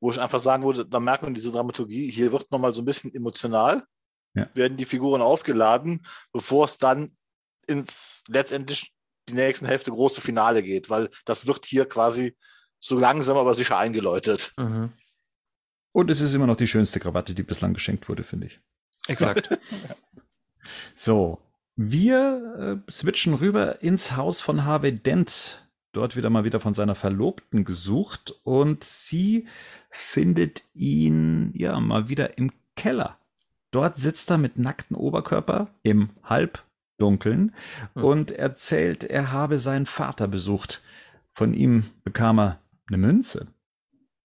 wo ich einfach sagen würde, da merkt man diese Dramaturgie, hier wird nochmal so ein bisschen emotional, Ja. werden die Figuren aufgeladen, bevor es dann ins letztendlich die nächsten Hälfte große Finale geht, weil das wird hier quasi so langsam aber sicher eingeläutet. Mhm. Und es ist immer noch die schönste Krawatte, die bislang geschenkt wurde, finde ich. Exakt. So, wir äh, switchen rüber ins Haus von Harvey Dent. Dort wieder mal wieder von seiner Verlobten gesucht und sie findet ihn ja mal wieder im Keller. Dort sitzt er mit nacktem Oberkörper im Halbdunkeln Hm. und erzählt, er habe seinen Vater besucht. Von ihm bekam er eine Münze.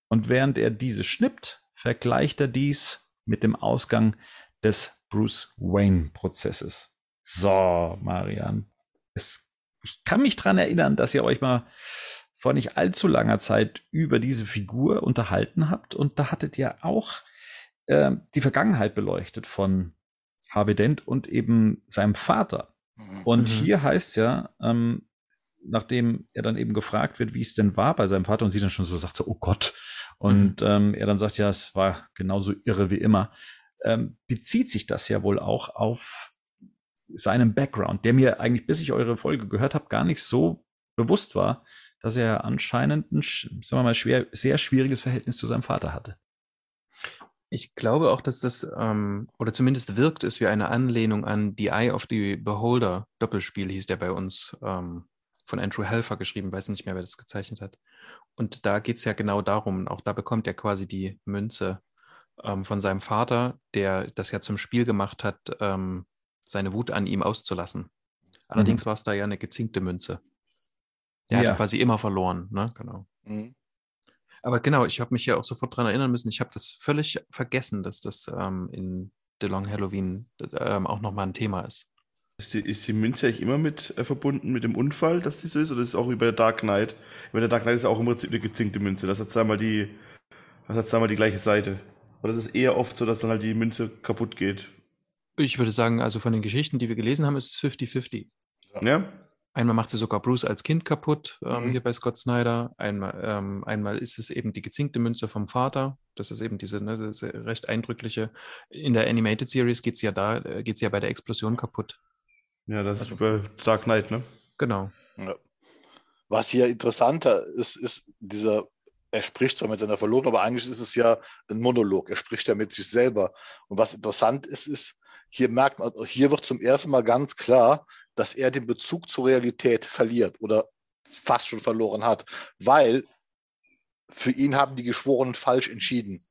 Und während er diese schnippt, vergleicht er dies mit dem Ausgang des Bruce Wayne-Prozesses. So, Marian. Es, ich kann mich dran erinnern, dass ihr euch mal vor nicht allzu langer Zeit über diese Figur unterhalten habt. Und da hattet ihr auch äh, die Vergangenheit beleuchtet von Harvey Dent und eben seinem Vater. Und Mhm. hier heißt ja, ähm, nachdem er dann eben gefragt wird, wie es denn war bei seinem Vater und sie dann schon so sagt, so, oh Gott. Und ähm, er dann sagt, ja, es war genauso irre wie immer. Ähm, bezieht sich das ja wohl auch auf seinen Background, der mir eigentlich, bis ich eure Folge gehört habe, gar nicht so bewusst war, dass er anscheinend ein, sagen wir mal, schwer, sehr schwieriges Verhältnis zu seinem Vater hatte. Ich glaube auch, dass das, ähm, oder zumindest wirkt es wie eine Anlehnung an The Eye of the Beholder, Doppelspiel hieß der bei uns, ähm, von Andrew Helfer geschrieben, weiß nicht mehr, wer das gezeichnet hat. Und da geht es ja genau darum, auch da bekommt er quasi die Münze ähm, von seinem Vater, der das ja zum Spiel gemacht hat, ähm, seine Wut an ihm auszulassen. Allerdings war es da ja eine gezinkte Münze. Der Ja. hat quasi immer verloren, ne? Genau. Mhm. Aber genau, ich habe mich ja auch sofort dran erinnern müssen. Ich habe das völlig vergessen, dass das ähm, in The Long Halloween ähm, auch nochmal ein Thema ist. Ist die, ist die Münze eigentlich immer mit äh, verbunden mit dem Unfall, dass die so ist? Oder ist es auch über Dark Knight? Über der Dark Knight ist ja auch im Prinzip eine gezinkte Münze. Das hat zweimal die, das hat zweimal die gleiche Seite. Oder ist es eher oft so, dass dann halt die Münze kaputt geht? Ich würde sagen, also von den Geschichten, die wir gelesen haben, ist es 50-50. Ja? Einmal macht sie sogar Bruce als Kind kaputt, ähm, Mhm. hier bei Scott Snyder. Einmal, ähm, einmal ist es eben die gezinkte Münze vom Vater. Das ist eben diese ne, ist recht eindrückliche. In der Animated Series geht es ja da, äh, geht ja bei der Explosion kaputt. Ja, das ist Also- bei Dark Knight, ne? Genau. Was hier interessanter ist, ist dieser, er spricht zwar mit seiner Verlobten, aber eigentlich ist es ja ein Monolog. Er spricht ja mit sich selber. Und was interessant ist, ist, hier merkt man, hier wird zum ersten Mal ganz klar, dass er den Bezug zur Realität verliert oder fast schon verloren hat, weil für ihn haben die Geschworenen falsch entschieden.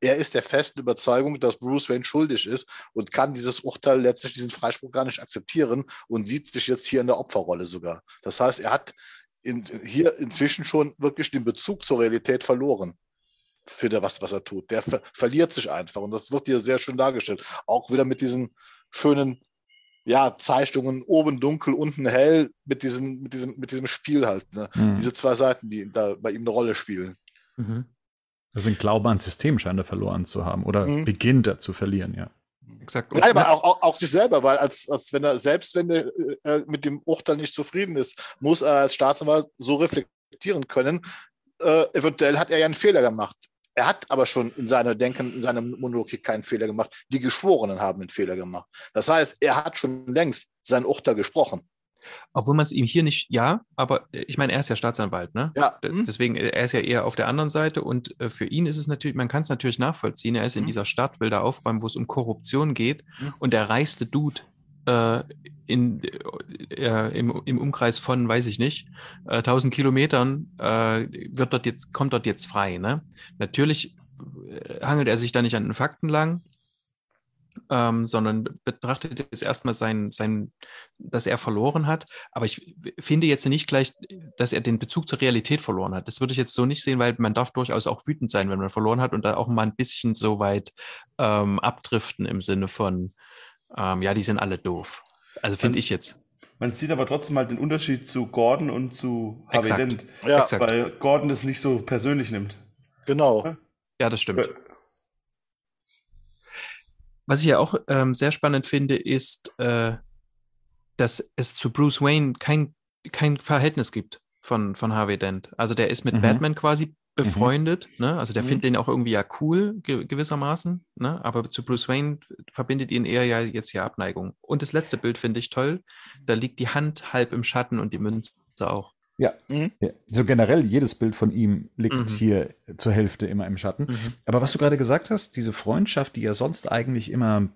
Er ist der festen Überzeugung, dass Bruce Wayne schuldig ist und kann dieses Urteil letztlich diesen Freispruch gar nicht akzeptieren und sieht sich jetzt hier in der Opferrolle sogar. Das heißt, er hat in, hier inzwischen schon wirklich den Bezug zur Realität verloren für das, was, was er tut. Der ver verliert sich einfach und das wird hier sehr schön dargestellt. Auch wieder mit diesen schönen ja, Zeichnungen, oben dunkel, unten hell, mit, diesen, mit, diesem, mit diesem Spiel halt. Ne? Hm. Diese zwei Seiten, die da bei ihm eine Rolle spielen. Mhm. Also ein Glaube ans System scheint er verloren zu haben oder Mhm. beginnt er zu verlieren, ja. Exakt. Nein, aber auch, auch, auch sich selber, weil als, als wenn er, selbst wenn er äh, mit dem Urteil nicht zufrieden ist, muss er als Staatsanwalt so reflektieren können. Äh, eventuell hat er ja einen Fehler gemacht. Er hat aber schon in seiner Denken, in seinem Monolog hier keinen Fehler gemacht. Die Geschworenen haben einen Fehler gemacht. Das heißt, er hat schon längst sein Urteil gesprochen. Obwohl man es ihm hier nicht, ja, aber äh, ich meine, er ist ja Staatsanwalt, ne? Ja, D- hm? Deswegen, äh, er ist ja eher auf der anderen Seite und äh, für ihn ist es natürlich, man kann es natürlich nachvollziehen, er ist in Mhm. dieser Stadt, will da aufräumen, wo es um Korruption geht Mhm. und der reichste Dude äh, in, äh, im, im Umkreis von, weiß ich nicht, äh, 1000 Kilometern wird dort jetzt, kommt dort jetzt frei, ne? Natürlich hangelt er sich da nicht an den Fakten lang, ähm, sondern betrachtet jetzt erstmal sein, sein, dass er verloren hat. Aber ich finde jetzt nicht gleich, dass er den Bezug zur Realität verloren hat. Das würde ich jetzt so nicht sehen, weil man darf durchaus auch wütend sein, wenn man verloren hat und da auch mal ein bisschen so weit ähm, abdriften im Sinne von, ähm, ja, die sind alle doof. Also finde ich jetzt. Man sieht aber trotzdem halt den Unterschied zu Gordon und zu Harvey Exakt. Dent, ja Exakt. weil Gordon das nicht so persönlich nimmt. genau. Ja, das stimmt. Was ich ja auch ähm, sehr spannend finde, ist, äh, dass es zu Bruce Wayne kein, kein Verhältnis gibt von, von Harvey Dent. Also der ist mit Mhm. Batman quasi befreundet, ne? Also der Mhm. findet ihn auch irgendwie ja cool, ge gewissermaßen, ne? Aber zu Bruce Wayne verbindet ihn eher ja jetzt ja Abneigung. Und das letzte Bild finde ich toll. Da liegt die Hand halb im Schatten und die Münze auch. Ja. Mhm. ja. So generell, jedes Bild von ihm liegt Mhm. hier zur Hälfte immer im Schatten. Mhm. Aber was du gerade gesagt hast, diese Freundschaft, die ja sonst eigentlich immer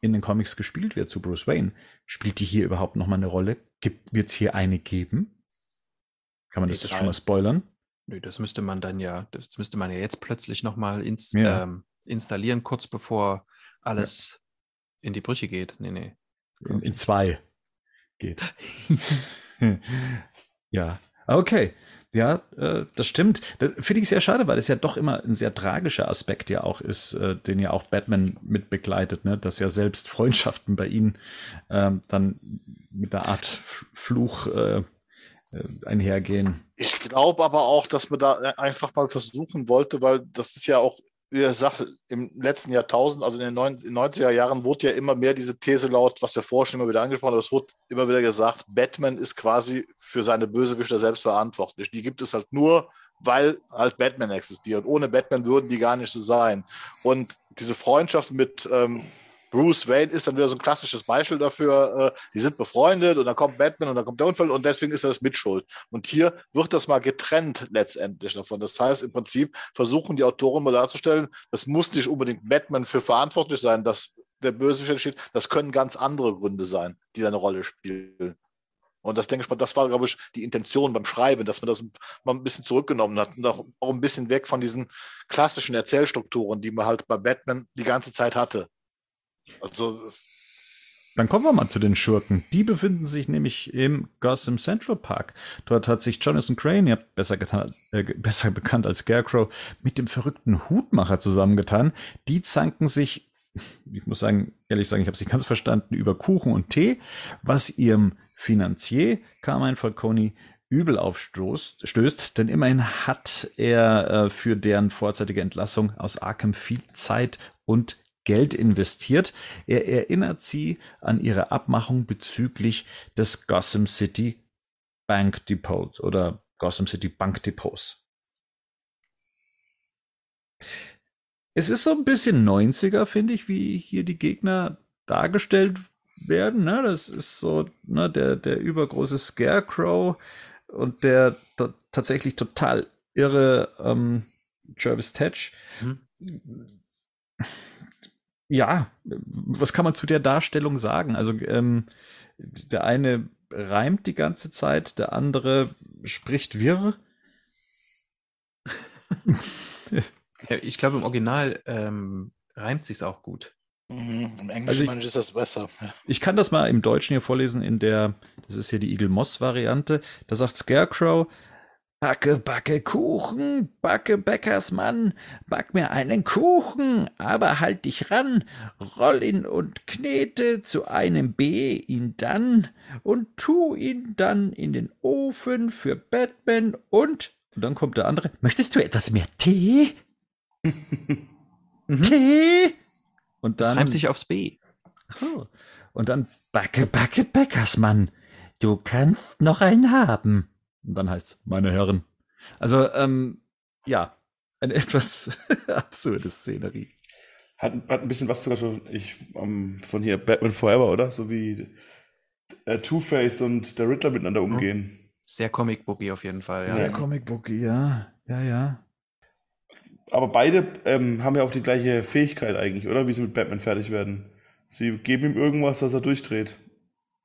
in den Comics gespielt wird zu Bruce Wayne, spielt die hier überhaupt noch mal eine Rolle? Wird es hier eine geben? Kann man Nee, das das- schon mal spoilern? Nö, das müsste man dann ja, das müsste man ja jetzt plötzlich nochmal ins, Ja. ähm, installieren, kurz bevor alles in die Brüche geht. Nee, nee. In, in zwei geht. ja, okay. Ja, äh, das stimmt. Das finde ich sehr schade, weil es ja doch immer ein sehr tragischer Aspekt ja auch ist, äh, den ja auch Batman mit begleitet, ne? dass ja selbst Freundschaften bei ihnen ähm, dann mit einer Art Fluch äh, äh, einhergehen. Ich glaube aber auch, dass man da einfach mal versuchen wollte, weil das ist ja auch die Sache im letzten Jahrtausend, also in den neun- in den 90er Jahren, wurde ja immer mehr diese These laut, was wir vorher schon immer wieder angesprochen haben, aber es wurde immer wieder gesagt, Batman ist quasi für seine Bösewichter selbst verantwortlich. Die gibt es halt nur, weil halt Batman existiert. Ohne Batman würden die gar nicht so sein. Und diese Freundschaft mit ähm, Bruce Wayne ist dann wieder so ein klassisches Beispiel dafür. Äh, die sind befreundet und dann kommt Batman und dann kommt der Unfall und deswegen ist er das Mitschuld. Und hier wird das mal getrennt letztendlich davon. Das heißt, im Prinzip versuchen die Autoren mal darzustellen, das muss nicht unbedingt Batman für verantwortlich sein, dass der Bösewicht entsteht. Das können ganz andere Gründe sein, die da eine Rolle spielen. Und das denke ich mal, das war, glaube ich, die Intention beim Schreiben, dass man das mal ein bisschen zurückgenommen hat und auch, auch ein bisschen weg von diesen klassischen Erzählstrukturen, die man halt bei Batman die ganze Zeit hatte. Also, Dann kommen wir mal zu den Schurken. Die befinden sich nämlich im Gotham Central Park. Dort hat sich Jonathan Crane, ja besser, getan, äh, besser bekannt als Scarecrow, mit dem verrückten Hutmacher zusammengetan. Die zanken sich, ich muss sagen, ehrlich sagen, ich habe sie ganz verstanden, über Kuchen und Tee, was ihrem Finanzier Carmine Falcone übel aufstößt, stößt, denn immerhin hat er äh, für deren vorzeitige Entlassung aus Arkham viel Zeit und Geld investiert. Er erinnert sie an ihre Abmachung bezüglich des Gotham City Bank Depot oder Gotham City Bank Depots. Es ist so ein bisschen 90er, finde ich, wie hier die Gegner dargestellt werden. Ne? Das ist so ne, der, der übergroße Scarecrow und der ta- tatsächlich total irre ähm, Travis Tetch. Mhm. Ja, was kann man zu der Darstellung sagen? Also ähm, der eine reimt die ganze Zeit, der andere spricht wirr. Ich glaube, im Original ähm, reimt sich's auch gut. mhm, im Englischen Also ich- meine ich, ist das besser. Ja. Ich kann das mal im Deutschen hier vorlesen in der, das ist hier die Eagle Moss Variante. Da sagt Scarecrow, Backe, backe Kuchen, backe Bäckersmann, back mir einen Kuchen, aber halt dich ran, roll ihn und knete zu einem B ihn dann und tu ihn dann in den Ofen für Batman und, und dann kommt der andere, möchtest du etwas mehr Tee? Tee? Und Das dann reimt sich aufs B. Ach so. Und dann Backe, Backe, Bäckersmann. Du kannst noch einen haben. Und dann heißt meine Herren. Also, ähm, ja, eine etwas absurde Szenerie. Hat, hat ein bisschen was sogar schon ich, ähm, von hier Batman Forever, oder? So wie äh, Two-Face und der Riddler miteinander umgehen. Sehr Comic-Booky auf jeden Fall. Ja. Sehr Comicbooky, ja. Ja, ja. Aber beide ähm, haben ja auch die gleiche Fähigkeit eigentlich, oder? Wie sie mit Batman fertig werden. Sie geben ihm irgendwas, dass er durchdreht.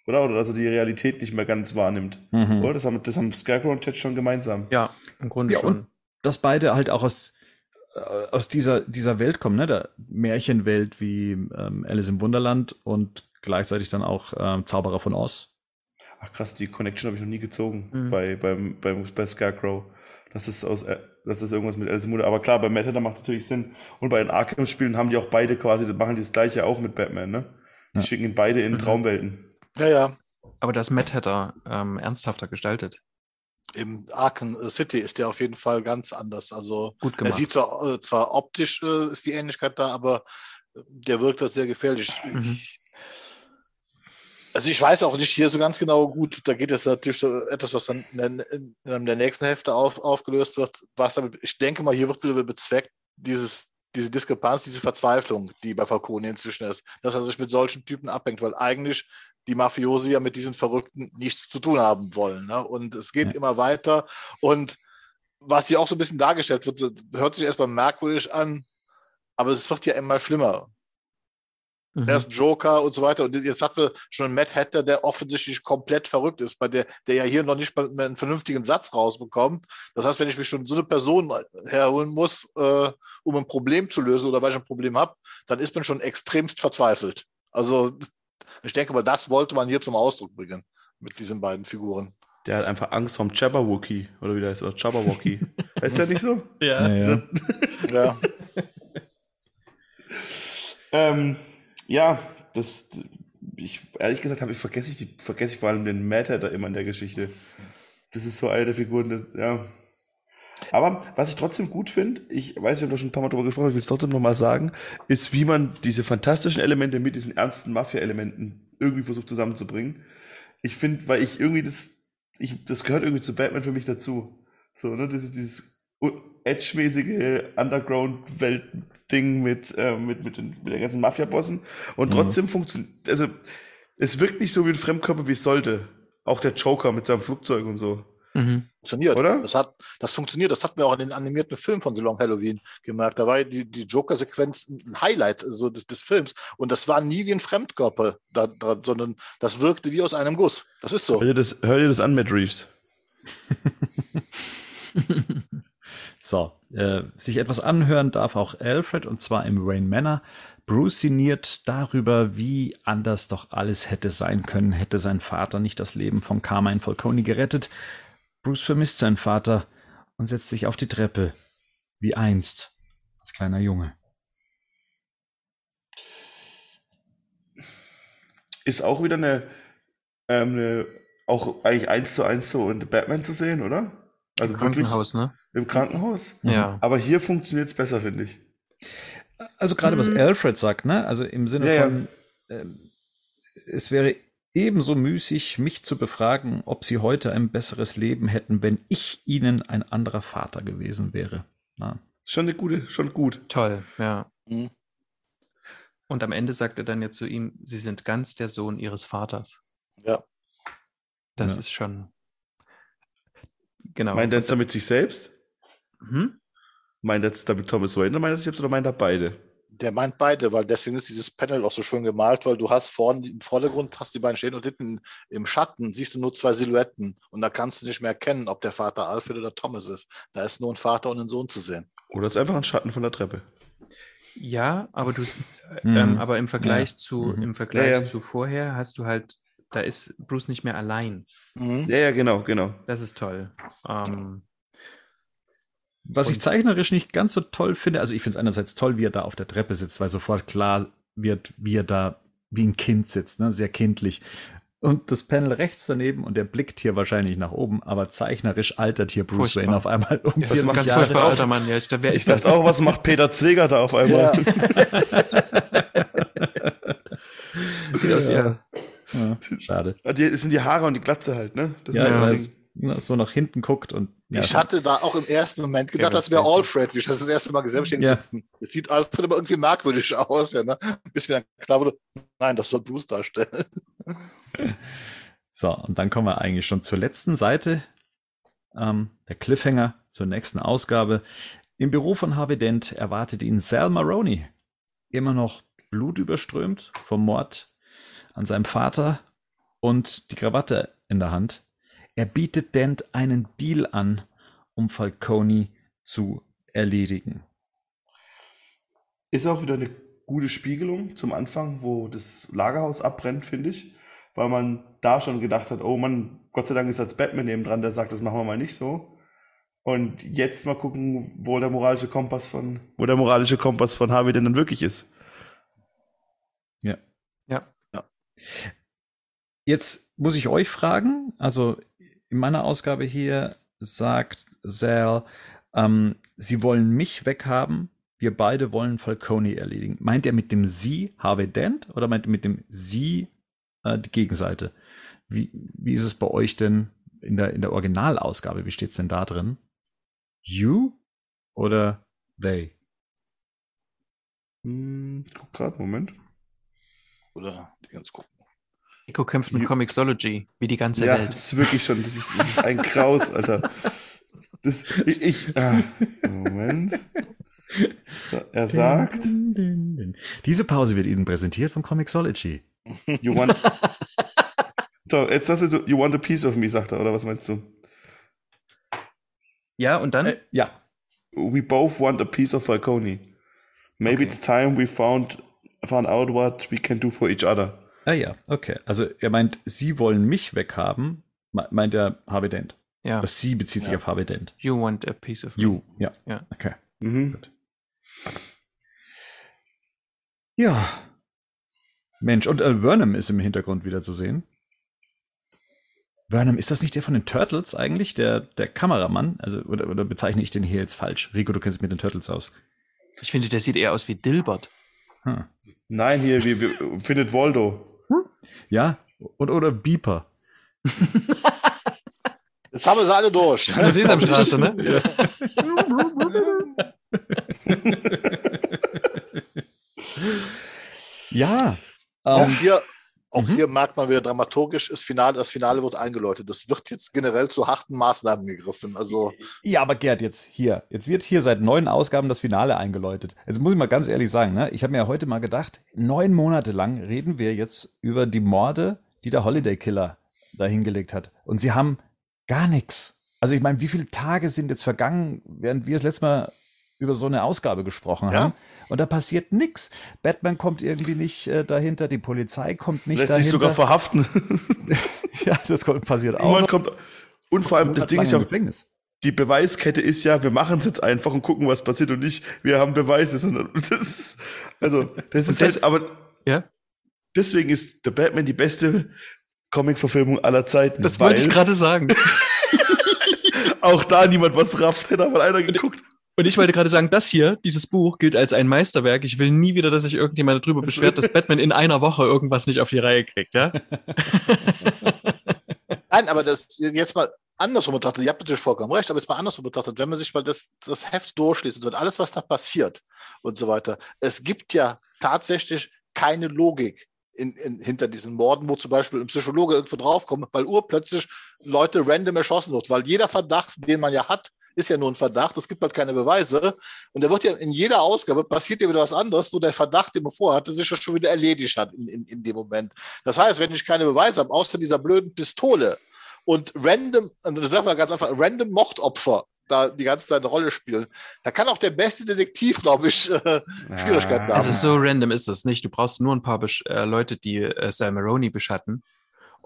Oder? Oder dass er die Realität nicht mehr ganz wahrnimmt. Mhm. Oder? Das haben, das haben Scarecrow und Ted schon gemeinsam. ja, im Grunde Ja, schon. und dass beide halt auch aus, äh, aus dieser, dieser Welt kommen, ne? Der Märchenwelt wie ähm, Alice im Wunderland und gleichzeitig dann auch ähm, Zauberer von Oz. Ach krass, die Connection habe ich noch nie gezogen Mhm. bei, beim, beim, bei Scarecrow. Das ist aus, äh, das ist irgendwas mit Alice im Wunderland. Aber klar, bei Mad Hatter macht es natürlich Sinn. Und bei den Arkham-Spielen haben die auch beide quasi, das machen die das gleiche auch mit Batman, ne? Die Ja. schicken ihn beide in Mhm. Traumwelten. Ja, ja. Aber das Matt Hatter ähm, ernsthafter gestaltet. Im Arkham City ist der auf jeden Fall ganz anders. Also Gut er gemacht. sieht zwar, äh, zwar optisch äh, ist die Ähnlichkeit da, aber äh, der wirkt das sehr gefährlich. Mhm. Ich, also ich weiß auch nicht hier so ganz genau gut, da geht es natürlich so etwas, was dann in der, in einem der nächsten Hälfte auf, aufgelöst wird, was damit, ich denke mal, hier wird wieder bezweckt, dieses, diese Diskrepanz, diese Verzweiflung, die bei Falcone inzwischen ist, dass er sich mit solchen Typen abhängt, weil eigentlich die Mafiosi ja mit diesen Verrückten nichts zu tun haben wollen. Ne? Und es geht Ja. immer weiter. Und was hier auch so ein bisschen dargestellt wird, hört sich erstmal merkwürdig an, aber es wird ja immer schlimmer. Mhm. Erst Joker und so weiter. Und jetzt hatten wir schon einen Matt Hatter, der offensichtlich komplett verrückt ist, bei der, der ja hier noch nicht mal einen vernünftigen Satz rausbekommt. Das heißt, wenn ich mich schon so eine Person herholen muss, äh, um ein Problem zu lösen oder weil ich ein Problem habe, dann ist man schon extremst verzweifelt. Also ich denke mal, das wollte man hier zum Ausdruck bringen mit diesen beiden Figuren. Der hat einfach Angst vom Jabberwocky, oder wie der heißt, oder Jabberwocky. heißt der nicht so? Ja. Ja, ja. Ja, Ähm, ja, das, ich, ehrlich gesagt habe ich, vergesse ich, die, vergesse ich vor allem den Mad Hatter immer in der Geschichte. Das ist so eine der Figuren, ja. Aber was ich trotzdem gut finde, ich weiß, wir haben da schon ein paar Mal drüber gesprochen, ich will es trotzdem nochmal sagen, ist, wie man diese fantastischen Elemente mit diesen ernsten Mafia-Elementen irgendwie versucht zusammenzubringen. Ich finde, weil ich irgendwie das, ich, das gehört irgendwie zu Batman für mich dazu. So, ne, das ist dieses edge-mäßige Underground-Welt-Ding mit, äh, mit, mit, den, mit den ganzen Mafia-Bossen. Und trotzdem funktioniert, also, es wirkt nicht so wie ein Fremdkörper, wie es sollte. Auch der Joker mit seinem Flugzeug und so. Mhm. funktioniert. Oder? Das, hat, das funktioniert. Das hat mir auch in den animierten Film von The Long Halloween gemerkt. Da war die, die Joker-Sequenz ein Highlight so des, des Films. Und das war nie wie ein Fremdkörper, da, da, sondern das wirkte wie aus einem Guss. Das ist so. Hör dir das, hör dir das an, Matt Reeves. So, äh, sich etwas anhören darf auch Alfred und zwar im Rain Manor. Bruce sinniert darüber, wie anders doch alles hätte sein können, hätte sein Vater nicht das Leben von Carmine Falcone gerettet. Bruce vermisst seinen Vater und setzt sich auf die Treppe, wie einst, als kleiner Junge. Ist auch wieder eine, ähm, eine auch eigentlich eins zu eins so in Batman zu sehen, oder? Also Im wirklich Krankenhaus, ne? im Krankenhaus. Ja. Aber hier funktioniert es besser, finde ich. Also gerade was Alfred sagt, ne? Also im Sinne Ja, ja. von, ähm, es wäre ebenso müßig, mich zu befragen, ob sie heute ein besseres Leben hätten, wenn ich ihnen ein anderer Vater gewesen wäre. Na, Schon eine gute, schon gut. Toll, ja. Mhm. Und am Ende sagt er dann ja zu ihm, sie sind ganz der Sohn ihres Vaters. Ja. Das Ja. ist schon. Genau. Meint er jetzt damit sich selbst? Hm? Meint er jetzt damit Thomas Wayne oder meint er sich selbst oder meint er beide? Der meint beide, weil deswegen ist dieses Panel auch so schön gemalt, weil du hast vorne im Vordergrund hast die beiden stehen und hinten im Schatten siehst du nur zwei Silhouetten und da kannst du nicht mehr erkennen, ob der Vater Alfred oder Thomas ist. Da ist nur ein Vater und ein Sohn zu sehen. Oder ist einfach ein Schatten von der Treppe? Ja, aber du Mhm. ähm, aber im Vergleich zu Mhm. im Vergleich Ja, ja. zu vorher hast du halt, da ist Bruce nicht mehr allein. Mhm. Ja, ja, genau, genau. Das ist toll. Ähm, Was ich Und- zeichnerisch nicht ganz so toll finde, also ich finde es einerseits toll, wie er da auf der Treppe sitzt, weil sofort klar wird, wie er da wie ein Kind sitzt, ne? sehr kindlich. Und das Panel rechts daneben und der blickt hier wahrscheinlich nach oben, aber zeichnerisch altert hier Bruce Furchtbar. Wayne auf einmal um ja, das ist 40 ganz Jahre. furchtbar, alter Mann. Ja, ich Ich dachte auch, was macht Peter Zweger da auf einmal? Sieht aus, ja. Ja, schade. Ah, Die, das sind die Haare und die Glatze halt, ne? Das Ja, ist ja, das ne, so nach hinten guckt und ja, Ich hatte da auch im ersten Moment gedacht, das wäre. Alfred, wie ich das das erste Mal gesehen habe. Ich Ja. so, hm, Jetzt sieht Alfred aber irgendwie merkwürdig aus, ja, ne? Bis mir dann klar wurde, nein, das soll Bruce darstellen. So, und dann kommen wir eigentlich schon zur letzten Seite. Ähm, der Cliffhanger zur nächsten Ausgabe. Im Büro von Harvey Dent erwartet ihn Sal Maroney. Immer noch blutüberströmt vom Mord an seinem Vater und die Krawatte in der Hand. Er bietet Dent einen Deal an, um Falcone zu erledigen. Ist auch wieder eine gute Spiegelung zum Anfang, wo das Lagerhaus abbrennt, finde ich. Weil man da schon gedacht hat, oh Mann, Gott sei Dank ist als Batman neben dran, der sagt, das machen wir mal nicht so. Und jetzt mal gucken, wo der moralische Kompass von, wo der moralische Kompass von Harvey denn dann wirklich ist. Ja. Ja. Jetzt muss ich euch fragen, also in meiner Ausgabe hier sagt Sal, ähm, sie wollen mich weghaben, wir beide wollen Falcone erledigen. Meint er mit dem Sie Harvey Dent oder meint er mit dem Sie äh, die Gegenseite? Wie, wie ist es bei euch denn in der, in der Originalausgabe? Wie steht's denn da drin? You oder they? Hm, ich guck grad, Moment. Oder die ganz gucken. Rico kämpft mit Comixology, wie die ganze Ja, Welt. das ist wirklich schon, das ist, das ist ein Graus, Alter. Das, ich, ich ah, Moment. So, er sagt, Diese Pause wird Ihnen präsentiert von Comixology. you want. So, jetzt sagst du, you want a piece of me, sagt er, oder was meinst du? Ja, und dann? Äh, ja. We both want a piece of Falcone. Maybe Okay. it's time we found, found out what we can do for each other. Ah ja, okay. Also er meint, Sie wollen mich weghaben, me- meint er Harvey Dent. ja. Das Sie bezieht sich Ja. auf Harvey Dent. You want a piece of me. You, ja. Ja. Okay. Mhm. Ja. Mensch, und äh, Burnham ist im Hintergrund wieder zu sehen. Burnham, ist das nicht der von den Turtles eigentlich? Der, der Kameramann? Also, oder, oder bezeichne ich den hier jetzt falsch? Rico, du kennst mit den Turtles aus. Ich finde, der sieht eher aus wie Dilbert. Hm. Nein, hier, wie, wie findet Waldo. Ja? Und, oder Beeper. Jetzt haben wir sie alle durch. Das ist am Straße, ne? Ja. Auch Ähm, hier, auch Mhm. hier merkt man wieder dramaturgisch, das Finale, das Finale wird eingeläutet. Das wird jetzt generell zu harten Maßnahmen gegriffen. Also Ja, aber Gerd, jetzt hier. Jetzt wird hier seit neun Ausgaben das Finale eingeläutet. Jetzt muss ich mal ganz ehrlich sagen, ne? ich habe mir ja heute mal gedacht, neun Monate lang reden wir jetzt über die Morde, die der Holiday Killer da hingelegt hat. Und sie haben gar nichts. Also ich meine, wie viele Tage sind jetzt vergangen, während wir das letzte Mal über so eine Ausgabe gesprochen Ja. haben? Und da passiert nichts. Batman kommt irgendwie nicht äh, dahinter, die Polizei kommt nicht Lässt dahinter. sich sogar verhaften. ja, das kommt- passiert auch. Noch. kommt. Und vor allem, das Ding ist ja, die Beweiskette ist ja, wir machen es jetzt einfach und gucken, was passiert und nicht, wir haben Beweise, sondern das ist, also, das ist das- halt, aber Ja. deswegen ist The Batman die beste Comic-Verfilmung aller Zeiten. Das wollte ich gerade sagen. Auch da niemand was rafft, hätte mal einer geguckt. Und ich wollte gerade sagen, das hier, dieses Buch, gilt als ein Meisterwerk. Ich will nie wieder, dass sich irgendjemand darüber beschwert, dass Batman in einer Woche irgendwas nicht auf die Reihe kriegt, ja? Nein, aber das jetzt mal andersrum betrachtet, ihr habt natürlich vollkommen recht, aber jetzt mal andersrum betrachtet, wenn man sich mal das, das Heft durchliest und alles, was da passiert und so weiter, es gibt ja tatsächlich keine Logik in, in, hinter diesen Morden, wo zum Beispiel ein Psychologe irgendwo draufkommt, weil urplötzlich Leute random erschossen wird, weil jeder Verdacht, den man ja hat, ist ja nur ein Verdacht, es gibt halt keine Beweise und da wird ja in jeder Ausgabe passiert ja wieder was anderes, wo der Verdacht, den man vorher hatte, sich ja schon wieder erledigt hat in, in, in dem Moment. Das heißt, wenn ich keine Beweise habe, außer dieser blöden Pistole, und random, und das sagt man ganz einfach, random Mordopfer da die ganze Zeit eine Rolle spielen. Da kann auch der beste Detektiv, glaube ich, äh, Schwierigkeiten haben. Also so random ist das nicht. Du brauchst nur ein paar Besch äh, Leute, die äh, Sal Maroni beschatten.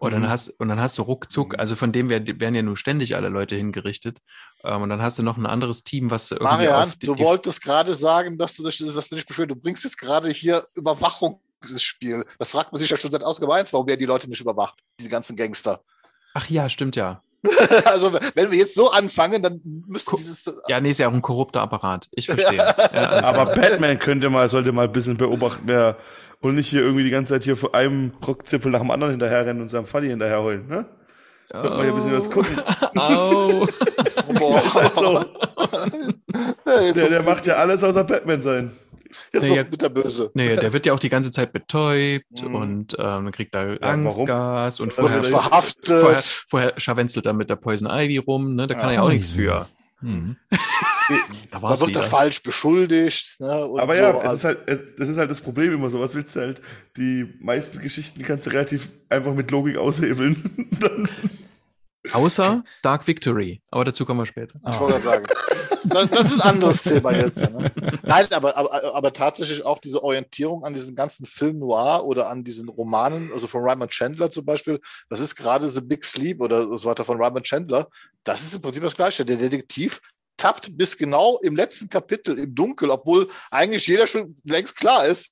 Und, Mhm. dann hast, und dann hast du ruckzuck, also von dem werden, ja nur ständig alle Leute hingerichtet. Ähm, und dann hast du noch ein anderes Team, was irgendwie Marian, auf die, du wolltest gerade sagen, dass du, dich, dass du dich beschwerst. Du bringst jetzt gerade hier Überwachung ins Spiel. Das fragt man sich ja schon seit Ausgabe 1, warum werden die Leute nicht überwacht, diese ganzen Gangster. Ach ja, stimmt ja. also, wenn wir jetzt so anfangen, dann müsste Gu- dieses. Ja, nee, ist ja auch ein korrupter Apparat. Ich verstehe. ja, also, Aber Batman könnte mal, sollte mal ein bisschen beobachten, wer, und nicht hier irgendwie die ganze Zeit hier vor einem Rockzipfel nach dem anderen hinterherrennen und seinem Faddy hinterherholen, ne? Sollte man hier ein bisschen was gucken. Au. Boah. Ist halt so. ja, Der, der wird- macht ja alles außer Batman sein. jetzt Nee, wird's ja. bitterböse. Nee, der wird ja auch die ganze Zeit betäubt Mhm. und ähm, dann kriegt er warum? Angstgas und Ja, vorher, er- vorher, vorher scharwenzelt er mit der Poison Ivy rum, ne? Da kann er ja auch nichts für. Mhm. Da Da war's wird er wieder. falsch beschuldigt. Ne, und Aber so. ja, es Also- ist halt, es- das ist halt das Problem immer so. Was willst du halt? Die meisten Geschichten kannst du relativ einfach mit Logik aushebeln. Außer Dark Victory. Aber dazu kommen wir später. Ich wollte gerade sagen. Das, das ist ein anderes Thema jetzt. Ne? Nein, aber, aber, aber tatsächlich auch diese Orientierung an diesen ganzen Film Noir oder an diesen Romanen, also von Raymond Chandler zum Beispiel, das ist gerade The Big Sleep oder so weiter von Raymond Chandler. Das ist im Prinzip das Gleiche. Der Detektiv tappt bis genau im letzten Kapitel im Dunkel, obwohl eigentlich jeder schon längst klar ist,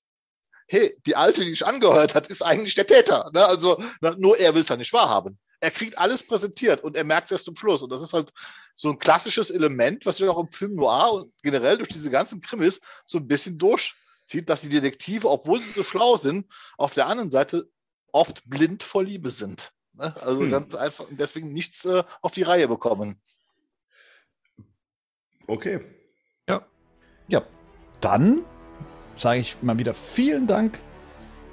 hey, die Alte, die dich angehört hat, ist eigentlich der Täter. Ne? Also nur er will es ja nicht wahrhaben. Er kriegt alles präsentiert und er merkt es erst zum Schluss. Und das ist halt so ein klassisches Element, was sich auch im Film Noir und generell durch diese ganzen Krimis so ein bisschen durchzieht, dass die Detektive, obwohl sie so schlau sind, auf der anderen Seite oft blind vor Liebe sind. Ne? Also Hm. ganz einfach und deswegen nichts äh, auf die Reihe bekommen. okay. Ja, dann sage ich mal wieder vielen Dank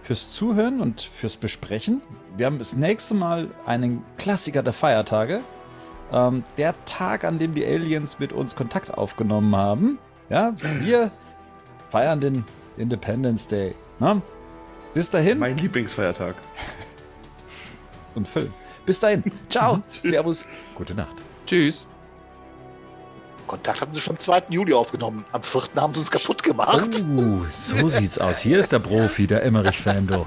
fürs Zuhören und fürs Besprechen. Wir haben das nächste Mal einen Klassiker der Feiertage. Ähm, der Tag, an dem die Aliens mit uns Kontakt aufgenommen haben. Ja, wir feiern den Independence Day. Ne? Bis dahin. Mein Lieblingsfeiertag. Und Phil. Bis dahin. Ciao. Servus. Gute Nacht. Tschüss. Kontakt hatten sie schon am 2. Juli aufgenommen. Am 4. haben sie uns kaputt gemacht. Uh, so sieht's aus. Hier ist der Profi, der Emmerich-Fan,